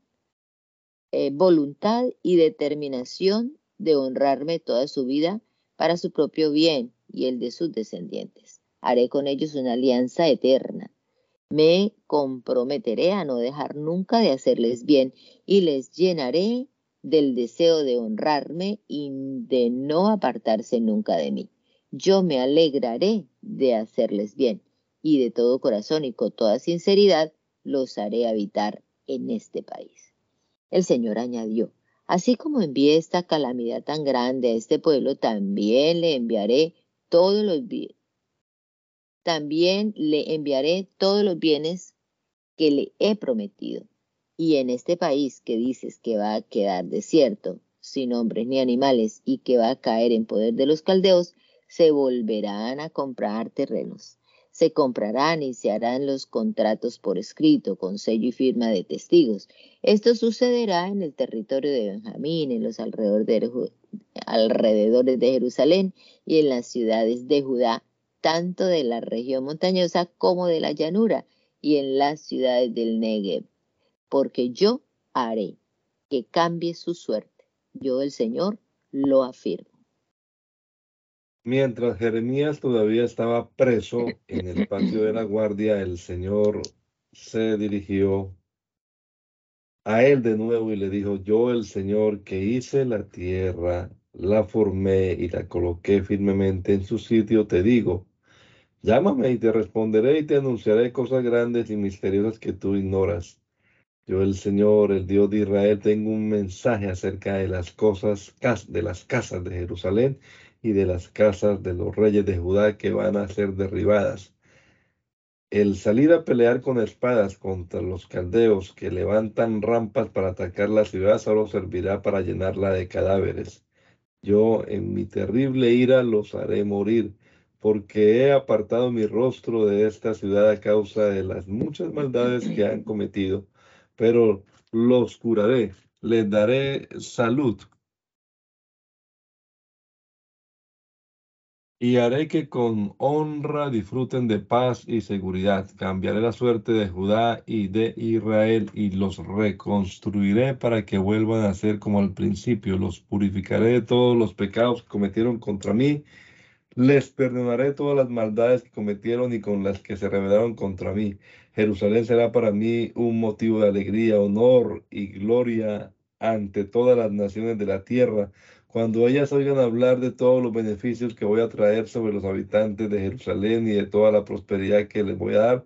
Speaker 3: eh, voluntad y determinación de honrarme toda su vida para su propio bien y el de sus descendientes. Haré con ellos una alianza eterna. Me comprometeré a no dejar nunca de hacerles bien y les llenaré del deseo de honrarme y de no apartarse nunca de mí. Yo me alegraré de hacerles bien y de todo corazón y con toda sinceridad los haré habitar en este país. El Señor añadió, así como envié esta calamidad tan grande a este pueblo, también le enviaré todos los bienes. También le enviaré todos los bienes que le he prometido. Y en este país que dices que va a quedar desierto, sin hombres ni animales, y que va a caer en poder de los caldeos, se volverán a comprar terrenos. Se comprarán y se harán los contratos por escrito, con sello y firma de testigos. Esto sucederá en el territorio de Benjamín, en los alrededores de Jerusalén y en las ciudades de Judá, tanto de la región montañosa como de la llanura, y en las ciudades del Negev, porque yo haré que cambie su suerte. Yo, el Señor, lo afirmo.
Speaker 1: Mientras Jeremías todavía estaba preso en el patio de la guardia, el Señor se dirigió a él de nuevo y le dijo, yo el Señor que hice la tierra, la formé y la coloqué firmemente en su sitio, te digo, llámame y te responderé y te anunciaré cosas grandes y misteriosas que tú ignoras. Yo el Señor, el Dios de Israel, tengo un mensaje acerca de las cosas, de las casas de Jerusalén y de las casas de los reyes de Judá que van a ser derribadas. El salir a pelear con espadas contra los caldeos que levantan rampas para atacar la ciudad solo servirá para llenarla de cadáveres. Yo en mi terrible ira los haré morir, porque he apartado mi rostro de esta ciudad a causa de las muchas maldades que han cometido, pero los curaré, les daré salud Y haré que con honra disfruten de paz y seguridad. Cambiaré la suerte de Judá y de Israel y los reconstruiré para que vuelvan a ser como al principio. Los purificaré de todos los pecados que cometieron contra mí. Les perdonaré todas las maldades que cometieron y con las que se rebelaron contra mí. Jerusalén será para mí un motivo de alegría, honor y gloria ante todas las naciones de la tierra cuando ellas oigan hablar de todos los beneficios que voy a traer sobre los habitantes de Jerusalén y de toda la prosperidad que les voy a dar,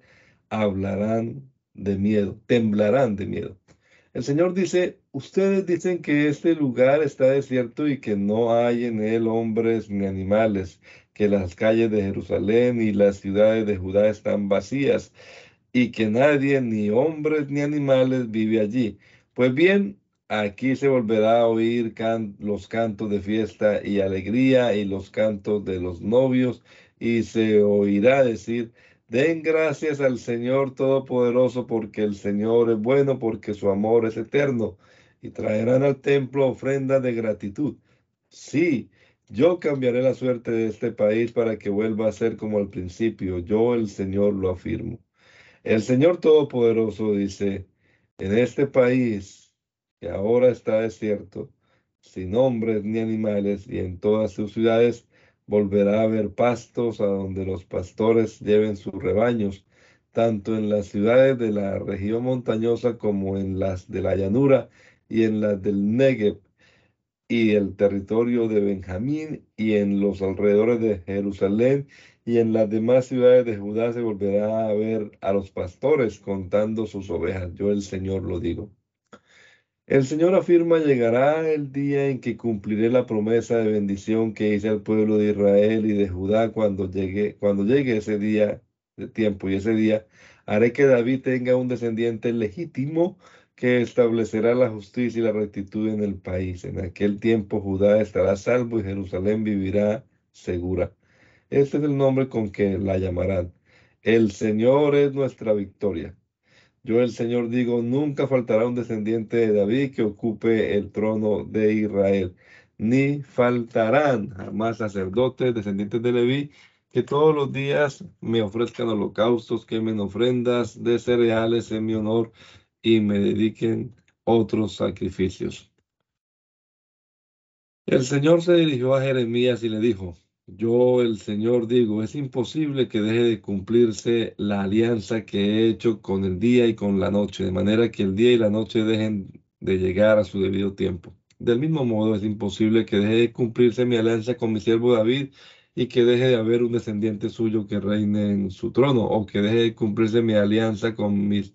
Speaker 1: hablarán de miedo, temblarán de miedo. El Señor dice, ustedes dicen que este lugar está desierto y que no hay en él hombres ni animales, que las calles de Jerusalén y las ciudades de Judá están vacías y que nadie, ni hombres ni animales, vive allí. Pues bien, Aquí se volverá a oír los cantos de fiesta y alegría y los cantos de los novios y se oirá decir, den gracias al Señor Todopoderoso porque el Señor es bueno, porque su amor es eterno y traerán al templo ofrendas de gratitud. Sí, yo cambiaré la suerte de este país para que vuelva a ser como al principio. Yo, el Señor, lo afirmo. El Señor Todopoderoso dice, en este país que ahora está desierto, sin hombres ni animales, y en todas sus ciudades volverá a haber pastos a donde los pastores lleven sus rebaños, tanto en las ciudades de la región montañosa como en las de la llanura y en las del Negev y el territorio de Benjamín y en los alrededores de Jerusalén y en las demás ciudades de Judá se volverá a ver a los pastores contando sus ovejas. Yo el Señor lo digo. El Señor afirma, llegará el día en que cumpliré la promesa de bendición que hice al pueblo de Israel y de Judá cuando llegue, cuando llegue ese día de tiempo y ese día haré que David tenga un descendiente legítimo que establecerá la justicia y la rectitud en el país. En aquel tiempo Judá estará salvo y Jerusalén vivirá segura. Este es el nombre con que la llamarán. El Señor es nuestra victoria. Yo el Señor digo, nunca faltará un descendiente de David que ocupe el trono de Israel, ni faltarán jamás sacerdotes, descendientes de Leví, que todos los días me ofrezcan holocaustos, quemen ofrendas de cereales en mi honor y me dediquen otros sacrificios. El Señor se dirigió a Jeremías y le dijo, yo, el Señor, digo, es imposible que deje de cumplirse la alianza que he hecho con el día y con la noche, de manera que el día y la noche dejen de llegar a su debido tiempo. Del mismo modo, es imposible que deje de cumplirse mi alianza con mi siervo David y que deje de haber un descendiente suyo que reine en su trono, o que deje de cumplirse mi alianza con mis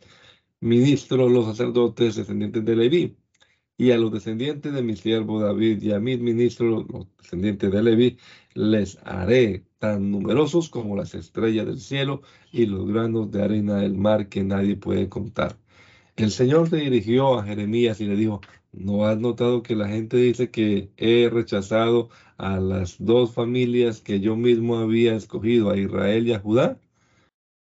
Speaker 1: ministros, los sacerdotes descendientes de Leví y a los descendientes de mi siervo David y a mis ministros, los descendientes de Leví, les haré tan numerosos como las estrellas del cielo y los granos de arena del mar que nadie puede contar. El Señor se dirigió a Jeremías y le dijo, ¿no has notado que la gente dice que he rechazado a las dos familias que yo mismo había escogido, a Israel y a Judá?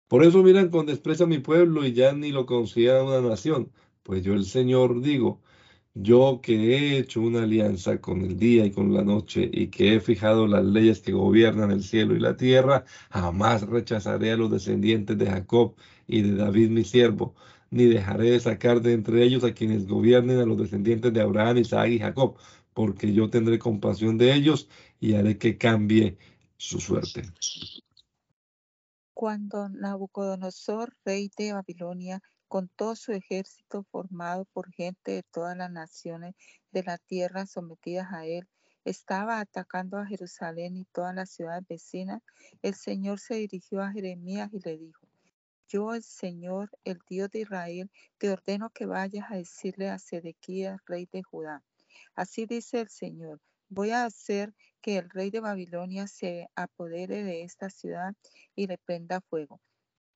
Speaker 1: Por eso miran con desprecio a mi pueblo y ya ni lo consideran una nación. Pues yo el Señor digo, yo que he hecho una alianza con el día y con la noche y que he fijado las leyes que gobiernan el cielo y la tierra, jamás rechazaré a los descendientes de Jacob y de David mi siervo, ni dejaré de sacar de entre ellos a quienes gobiernen a los descendientes de Abraham, Isaac y Jacob, porque yo tendré compasión de ellos y haré que cambie su suerte.
Speaker 2: Cuando Nabucodonosor, rey de Babilonia, con todo su ejército formado por gente de todas las naciones de la tierra sometidas a él, estaba atacando a Jerusalén y todas las ciudades vecinas, el Señor se dirigió a Jeremías y le dijo, yo el Señor, el Dios de Israel, te ordeno que vayas a decirle a Sedequías, rey de Judá. Así dice el Señor, voy a hacer que el rey de Babilonia se apodere de esta ciudad y le prenda fuego.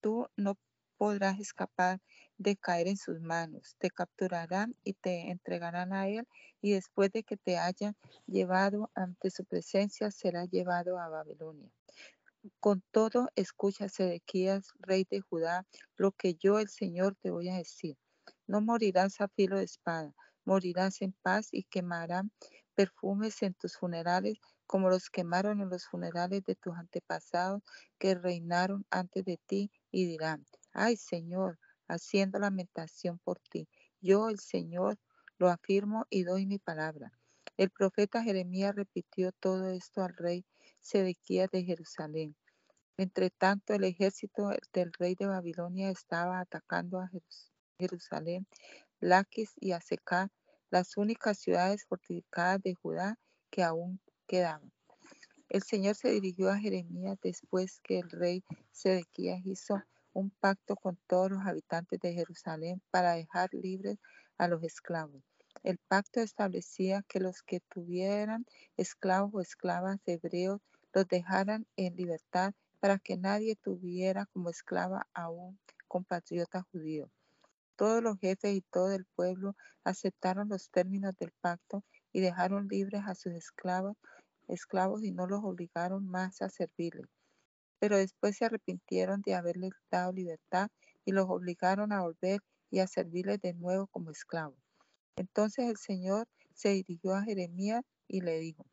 Speaker 2: Tú no podrás escapar de caer en sus manos. Te capturarán y te entregarán a él y después de que te hayan llevado ante su presencia será llevado a Babilonia. Con todo, escucha, Sedequías, rey de Judá, lo que yo, el Señor, te voy a decir. No morirás a filo de espada, morirás en paz y quemarán perfumes en tus funerales como los quemaron en los funerales de tus antepasados que reinaron antes de ti y dirán, ay Señor, haciendo lamentación por ti. Yo, el Señor, lo afirmo y doy mi palabra. El profeta Jeremías repitió todo esto al rey Sedequías de Jerusalén. Entre tanto, el ejército del rey de Babilonia estaba atacando a Jerusalén, Laquis y Azecá, las únicas ciudades fortificadas de Judá que aún quedaban. El Señor se dirigió a Jeremías después que el rey Sedequías hizo un pacto con todos los habitantes de Jerusalén para dejar libres a los esclavos. El pacto establecía que los que tuvieran esclavos o esclavas hebreos los dejaran en libertad para que nadie tuviera como esclava a un compatriota judío. Todos los jefes y todo el pueblo aceptaron los términos del pacto y dejaron libres a sus esclavos, esclavos y no los obligaron más a servirles pero después se arrepintieron de haberles dado libertad y los obligaron a volver y a servirles de nuevo como esclavos. Entonces el Señor se dirigió a Jeremías y le dijo,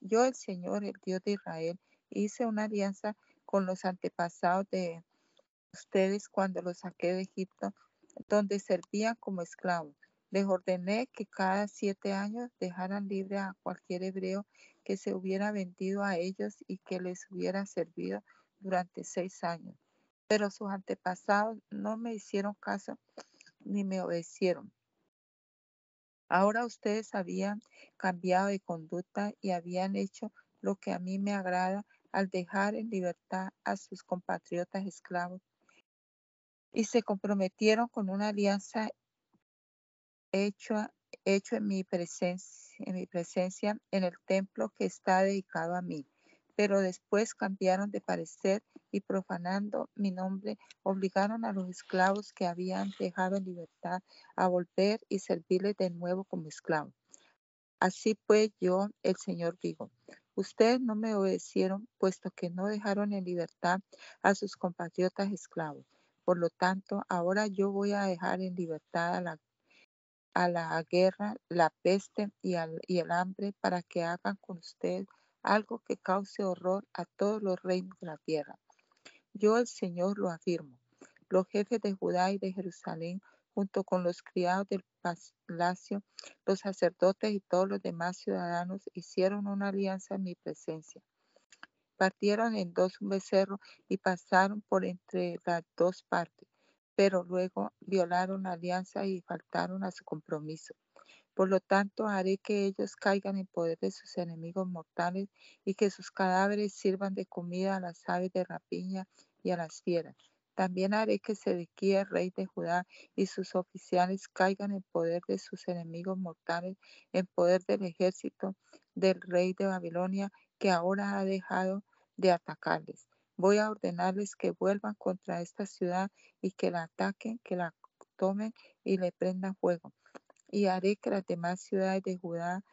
Speaker 2: yo el Señor, el Dios de Israel, hice una alianza con los antepasados de ustedes cuando los saqué de Egipto, donde servían como esclavos. Les ordené que cada siete años dejaran libre a cualquier hebreo que se hubiera vendido a ellos y que les hubiera servido durante seis años. Pero sus antepasados no me hicieron caso ni me obedecieron. Ahora ustedes habían cambiado de conducta y habían hecho lo que a mí me agrada al dejar en libertad a sus compatriotas esclavos y se comprometieron con una alianza hecha, hecho en mi, presencia, en mi presencia en el templo que está dedicado a mí. Pero después cambiaron de parecer y profanando mi nombre, obligaron a los esclavos que habían dejado en libertad a volver y servirles de nuevo como esclavos. Así pues yo, el Señor, digo, ustedes no me obedecieron, puesto que no dejaron en libertad a sus compatriotas esclavos. Por lo tanto, ahora yo voy a dejar en libertad a la a la guerra, la peste y, el hambre para que hagan con usted algo que cause horror a todos los reinos de la tierra. Yo el Señor lo afirmo. Los jefes de Judá y de Jerusalén, junto con los criados del palacio, los sacerdotes y todos los demás ciudadanos, hicieron una alianza en mi presencia. Partieron en dos un becerro y pasaron por entre las dos partes pero luego violaron la alianza y faltaron a su compromiso. Por lo tanto, haré que ellos caigan en poder de sus enemigos mortales y que sus cadáveres sirvan de comida a las aves de rapiña y a las fieras. También haré que Sedequía, rey de Judá, y sus oficiales caigan en poder de sus enemigos mortales, en poder del ejército del rey de Babilonia, que ahora ha dejado de atacarles. Voy a ordenarles que vuelvan contra esta ciudad y que la ataquen, que la tomen y le prendan fuego. Y haré que las demás ciudades de Judá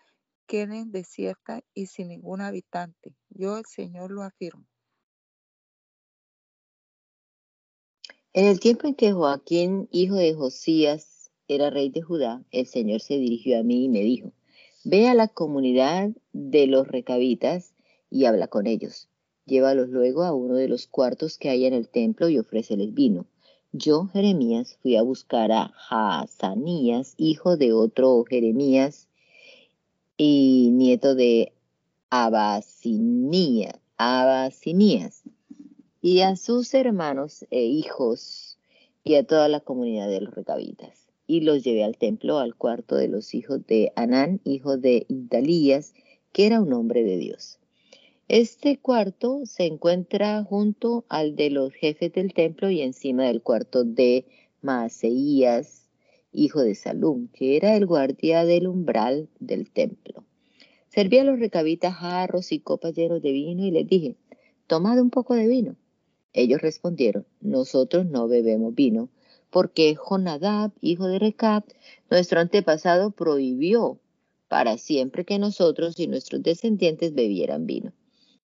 Speaker 2: queden desiertas y sin ningún habitante. Yo el Señor lo afirmo.
Speaker 3: En el tiempo en que Joaquín, hijo de Josías, era rey de Judá, el Señor se dirigió a mí y me dijo, ve a la comunidad de los recabitas y habla con ellos Llévalos luego a uno de los cuartos que hay en el templo y ofréceles vino. Yo, Jeremías, fui a buscar a Hazanías, hijo de otro Jeremías y nieto de Abasinías, y a sus hermanos e hijos y a toda la comunidad de los recabitas. Y los llevé al templo, al cuarto de los hijos de Anán, hijo de Idalías, que era un hombre de Dios. Este cuarto se encuentra junto al de los jefes del templo y encima del cuarto de Maaseías, hijo de Salum, que era el guardia del umbral del templo. Serví a los recabitas jarros y copas llenos de vino y les dije, tomad un poco de vino. Ellos respondieron, nosotros no bebemos vino, porque Jonadab, hijo de Recab, nuestro antepasado, prohibió para siempre que nosotros y nuestros descendientes bebieran vino.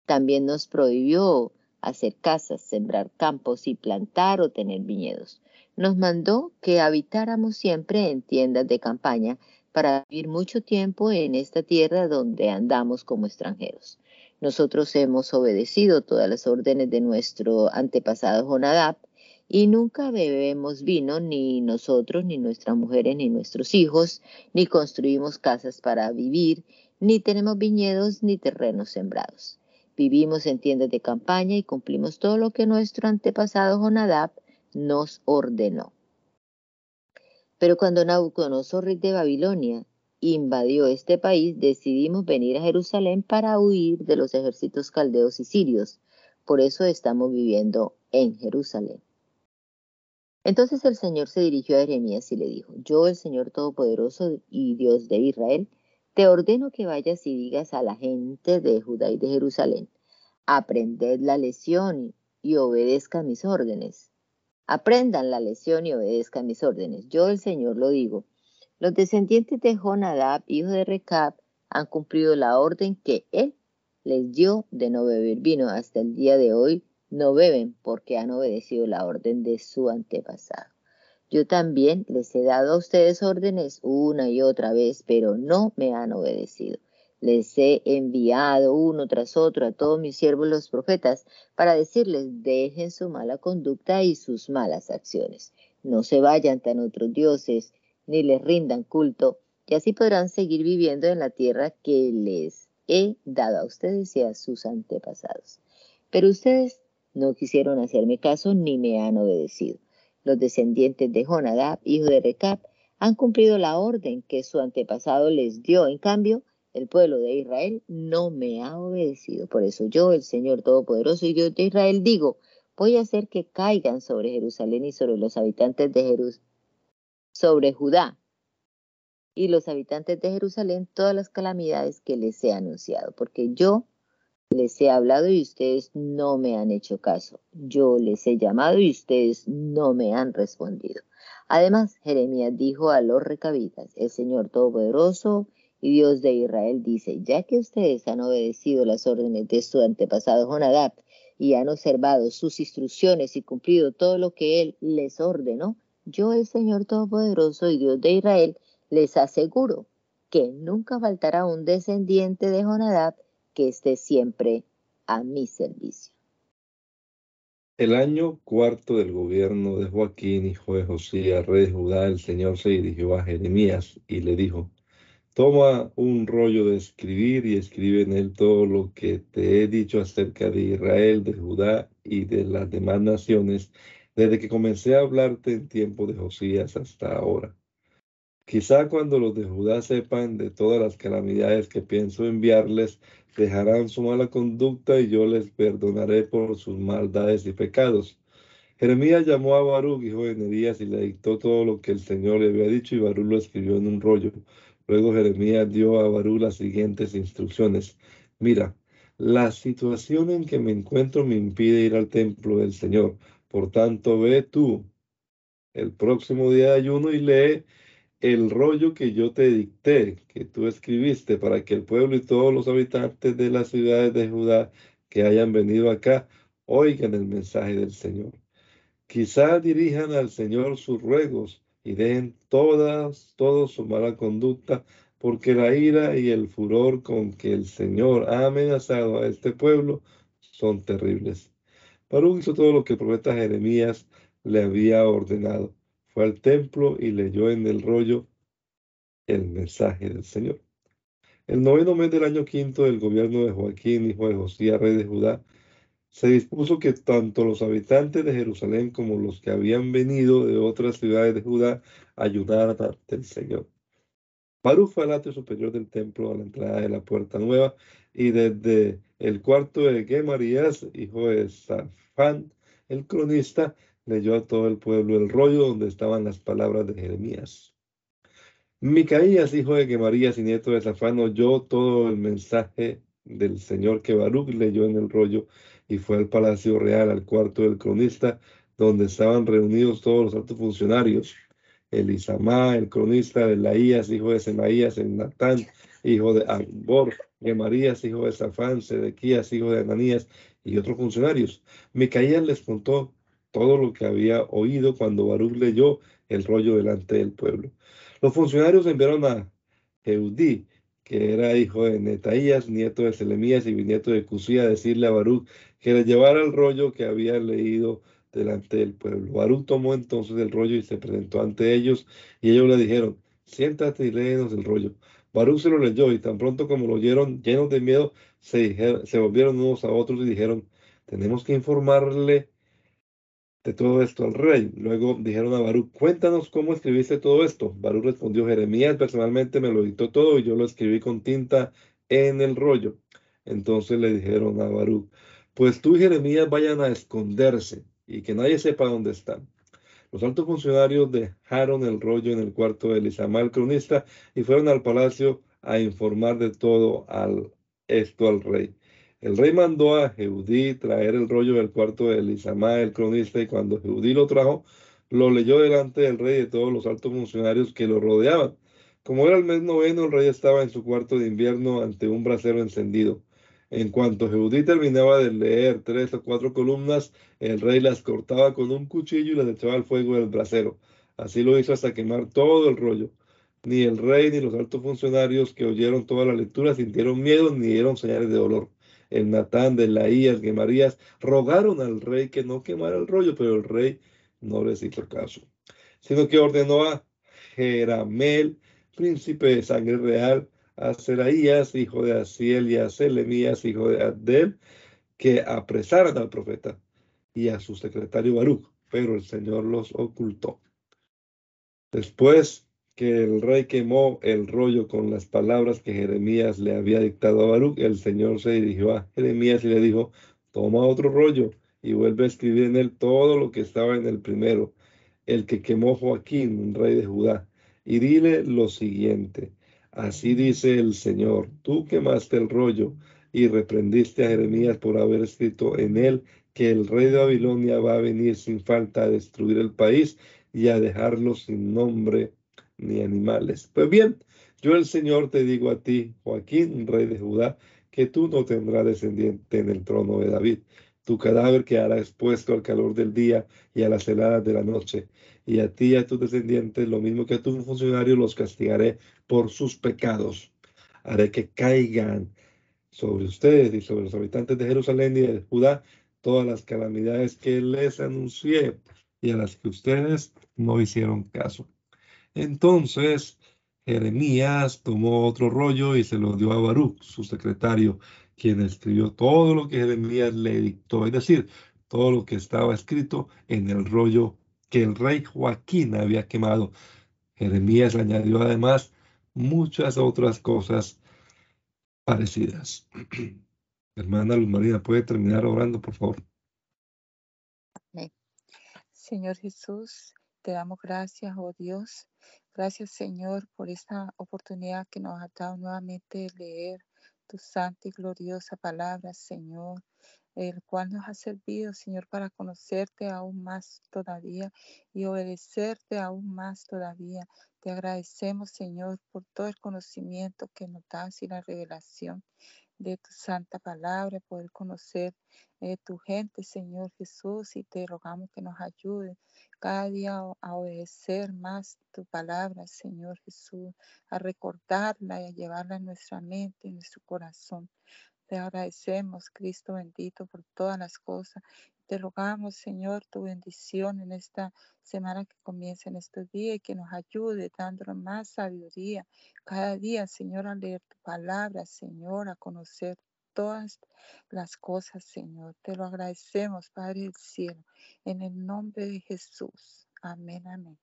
Speaker 3: También nos prohibió hacer casas, sembrar campos y plantar o tener viñedos. Nos mandó que habitáramos siempre en tiendas de campaña para vivir mucho tiempo en esta tierra donde andamos como extranjeros. Nosotros hemos obedecido todas las órdenes de nuestro antepasado Jonadab y nunca bebemos vino, ni nosotros, ni nuestras mujeres, ni nuestros hijos, ni construimos casas para vivir, ni tenemos viñedos ni terrenos sembrados. Vivimos en tiendas de campaña y cumplimos todo lo que nuestro antepasado Jonadab nos ordenó. Pero cuando Nabucodonosor, rey de Babilonia, invadió este país, decidimos venir a Jerusalén para huir de los ejércitos caldeos y sirios. Por eso estamos viviendo en Jerusalén. Entonces el Señor se dirigió a Jeremías y le dijo, yo el Señor Todopoderoso y Dios de Israel, te ordeno que vayas y digas a la gente de Judá y de Jerusalén, aprended la lección y obedezcan mis órdenes. Aprendan la lección y obedezcan mis órdenes. Yo el Señor lo digo. Los descendientes de Jonadab, hijo de Recab, han cumplido la orden que él les dio de no beber vino. Hasta el día de hoy no beben porque han obedecido la orden de su antepasado. Yo también les he dado a ustedes órdenes una y otra vez, pero no me han obedecido. les he enviado uno tras otro a todos mis siervos los profetas para decirles, dejen su mala conducta y sus malas acciones. No se vayan tan otros dioses, ni les rindan culto, y así podrán seguir viviendo en la tierra que les he dado a ustedes y a sus antepasados. Pero ustedes no quisieron hacerme caso ni me han obedecido. Los descendientes de Jonadab, hijo de Recap, han cumplido la orden que su antepasado les dio. En cambio, el pueblo de Israel no me ha obedecido. Por eso yo, el Señor Todopoderoso y Dios de Israel, digo, voy a hacer que caigan sobre Jerusalén y sobre los habitantes de Jerusalén, sobre Judá y los habitantes de Jerusalén todas las calamidades que les he anunciado, porque yo les he hablado y ustedes no me han hecho caso. Yo les he llamado y ustedes no me han respondido. Además, Jeremías dijo a los recabitas, el Señor Todopoderoso y Dios de Israel dice, ya que ustedes han obedecido las órdenes de su antepasado Jonadab y han observado sus instrucciones y cumplido todo lo que él les ordenó, yo el Señor Todopoderoso y Dios de Israel les aseguro que nunca faltará un descendiente de Jonadab que esté siempre a mi servicio.
Speaker 1: El año cuarto del gobierno de Joaquín, hijo de Josías, rey de Judá, el Señor se dirigió a Jeremías y le dijo, Toma un rollo de escribir y escribe en él todo lo que te he dicho acerca de Israel, de Judá y de las demás naciones, desde que comencé a hablarte en tiempo de Josías hasta ahora. Quizá cuando los de Judá sepan de todas las calamidades que pienso enviarles, dejarán su mala conducta y yo les perdonaré por sus maldades y pecados. Jeremías llamó a Baruch, hijo de Nerías, y le dictó todo lo que el Señor le había dicho, y Baruch lo escribió en un rollo. Luego Jeremías dio a Barú las siguientes instrucciones. Mira, la situación en que me encuentro me impide ir al templo del Señor. Por tanto, ve tú el próximo día de ayuno y lee el rollo que yo te dicté, que tú escribiste, para que el pueblo y todos los habitantes de las ciudades de Judá que hayan venido acá oigan el mensaje del Señor. Quizá dirijan al Señor sus ruegos y dejen todas, toda su mala conducta, porque la ira y el furor con que el Señor ha amenazado a este pueblo son terribles. Baruch hizo todo lo que el profeta Jeremías le había ordenado. Al templo y leyó en el rollo el mensaje del Señor. El noveno mes del año quinto del gobierno de Joaquín, hijo de Josías, rey de Judá, se dispuso que tanto los habitantes de Jerusalén como los que habían venido de otras ciudades de Judá ayudaran ante el Señor. Baruch fue al atrio superior del templo a la entrada de la puerta nueva y desde el cuarto de Gemarías, hijo de Safán, el cronista, leyó a todo el pueblo el rollo donde estaban las palabras de Jeremías. Micaías, hijo de Gemarías y nieto de Safán, oyó todo el mensaje del Señor que Baruch leyó en el rollo y fue al palacio real, al cuarto del cronista, donde estaban reunidos todos los altos funcionarios. Elisamá, el cronista de Laías, hijo de Semaías, el Natán, hijo de Ambor, Gemarías, hijo de Safán, Sedequías, hijo de Ananías, y otros funcionarios. Micaías les contó todo lo que había oído cuando Baruch leyó el rollo delante del pueblo. Los funcionarios enviaron a Eudí, que era hijo de Netaías, nieto de Selemías y bisnieto de Cusía, a decirle a Baruch que le llevara el rollo que había leído delante del pueblo. Baruch tomó entonces el rollo y se presentó ante ellos, y ellos le dijeron, siéntate y léenos el rollo. Baruch se lo leyó, y tan pronto como lo oyeron, llenos de miedo, se, se volvieron unos a otros y dijeron, tenemos que informarle de todo esto al rey. Luego dijeron a Baruch, cuéntanos cómo escribiste todo esto. Baruch respondió, Jeremías personalmente me lo dictó todo y yo lo escribí con tinta en el rollo. Entonces le dijeron a Baruch, pues tú y Jeremías vayan a esconderse y que nadie sepa dónde están. Los altos funcionarios dejaron el rollo en el cuarto de Elisama, el cronista, y fueron al palacio a informar de todo al, esto al rey. El rey mandó a Jeudí traer el rollo del cuarto de Elisama, el cronista, y cuando Jeudí lo trajo, lo leyó delante del rey y de todos los altos funcionarios que lo rodeaban. Como era el mes noveno, el rey estaba en su cuarto de invierno ante un brasero encendido. En cuanto Jeudí terminaba de leer tres o cuatro columnas, el rey las cortaba con un cuchillo y las echaba al fuego del brasero. Así lo hizo hasta quemar todo el rollo. Ni el rey ni los altos funcionarios que oyeron toda la lectura sintieron miedo ni dieron señales de dolor. El Natán, de Laías, Gemarías rogaron al rey que no quemara el rollo, pero el rey no les hizo caso, sino que ordenó a Jeramel, príncipe de sangre real, a Seraías, hijo de Asiel, y a Selemías, hijo de Adel, que apresaran al profeta y a su secretario Baruch, pero el Señor los ocultó. Después que el rey quemó el rollo con las palabras que Jeremías le había dictado a Baruch, el Señor se dirigió a Jeremías y le dijo, toma otro rollo y vuelve a escribir en él todo lo que estaba en el primero, el que quemó Joaquín, rey de Judá, y dile lo siguiente, así dice el Señor, tú quemaste el rollo y reprendiste a Jeremías por haber escrito en él que el rey de Babilonia va a venir sin falta a destruir el país y a dejarlo sin nombre ni animales. Pues bien, yo el Señor te digo a ti, Joaquín, rey de Judá, que tú no tendrás descendiente en el trono de David. Tu cadáver quedará expuesto al calor del día y a las heladas de la noche. Y a ti y a tus descendientes, lo mismo que a tus funcionarios, los castigaré por sus pecados. Haré que caigan sobre ustedes y sobre los habitantes de Jerusalén y de Judá todas las calamidades que les anuncié y a las que ustedes no hicieron caso. Entonces Jeremías tomó otro rollo y se lo dio a Baruch, su secretario, quien escribió todo lo que Jeremías le dictó, es decir, todo lo que estaba escrito en el rollo que el rey Joaquín había quemado. Jeremías añadió además muchas otras cosas parecidas. Hermana Luz Marina, ¿puede terminar orando, por favor?
Speaker 2: Señor Jesús, te damos gracias, oh Dios. Gracias, Señor, por esta oportunidad que nos ha dado nuevamente de leer tu santa y gloriosa palabra, Señor, el cual nos ha servido, Señor, para conocerte aún más todavía y obedecerte aún más todavía. Te agradecemos, Señor, por todo el conocimiento que nos das y la revelación de tu santa palabra, poder conocer eh, tu gente, Señor Jesús, y te rogamos que nos ayude cada día a obedecer más tu palabra, Señor Jesús, a recordarla y a llevarla en nuestra mente, en nuestro corazón. Te agradecemos, Cristo bendito, por todas las cosas. Te rogamos, Señor, tu bendición en esta semana que comienza en estos días y que nos ayude dándonos más sabiduría cada día, Señor, a leer tu palabra, Señor, a conocer todas las cosas, Señor. Te lo agradecemos, Padre del cielo, en el nombre de Jesús. Amén, amén.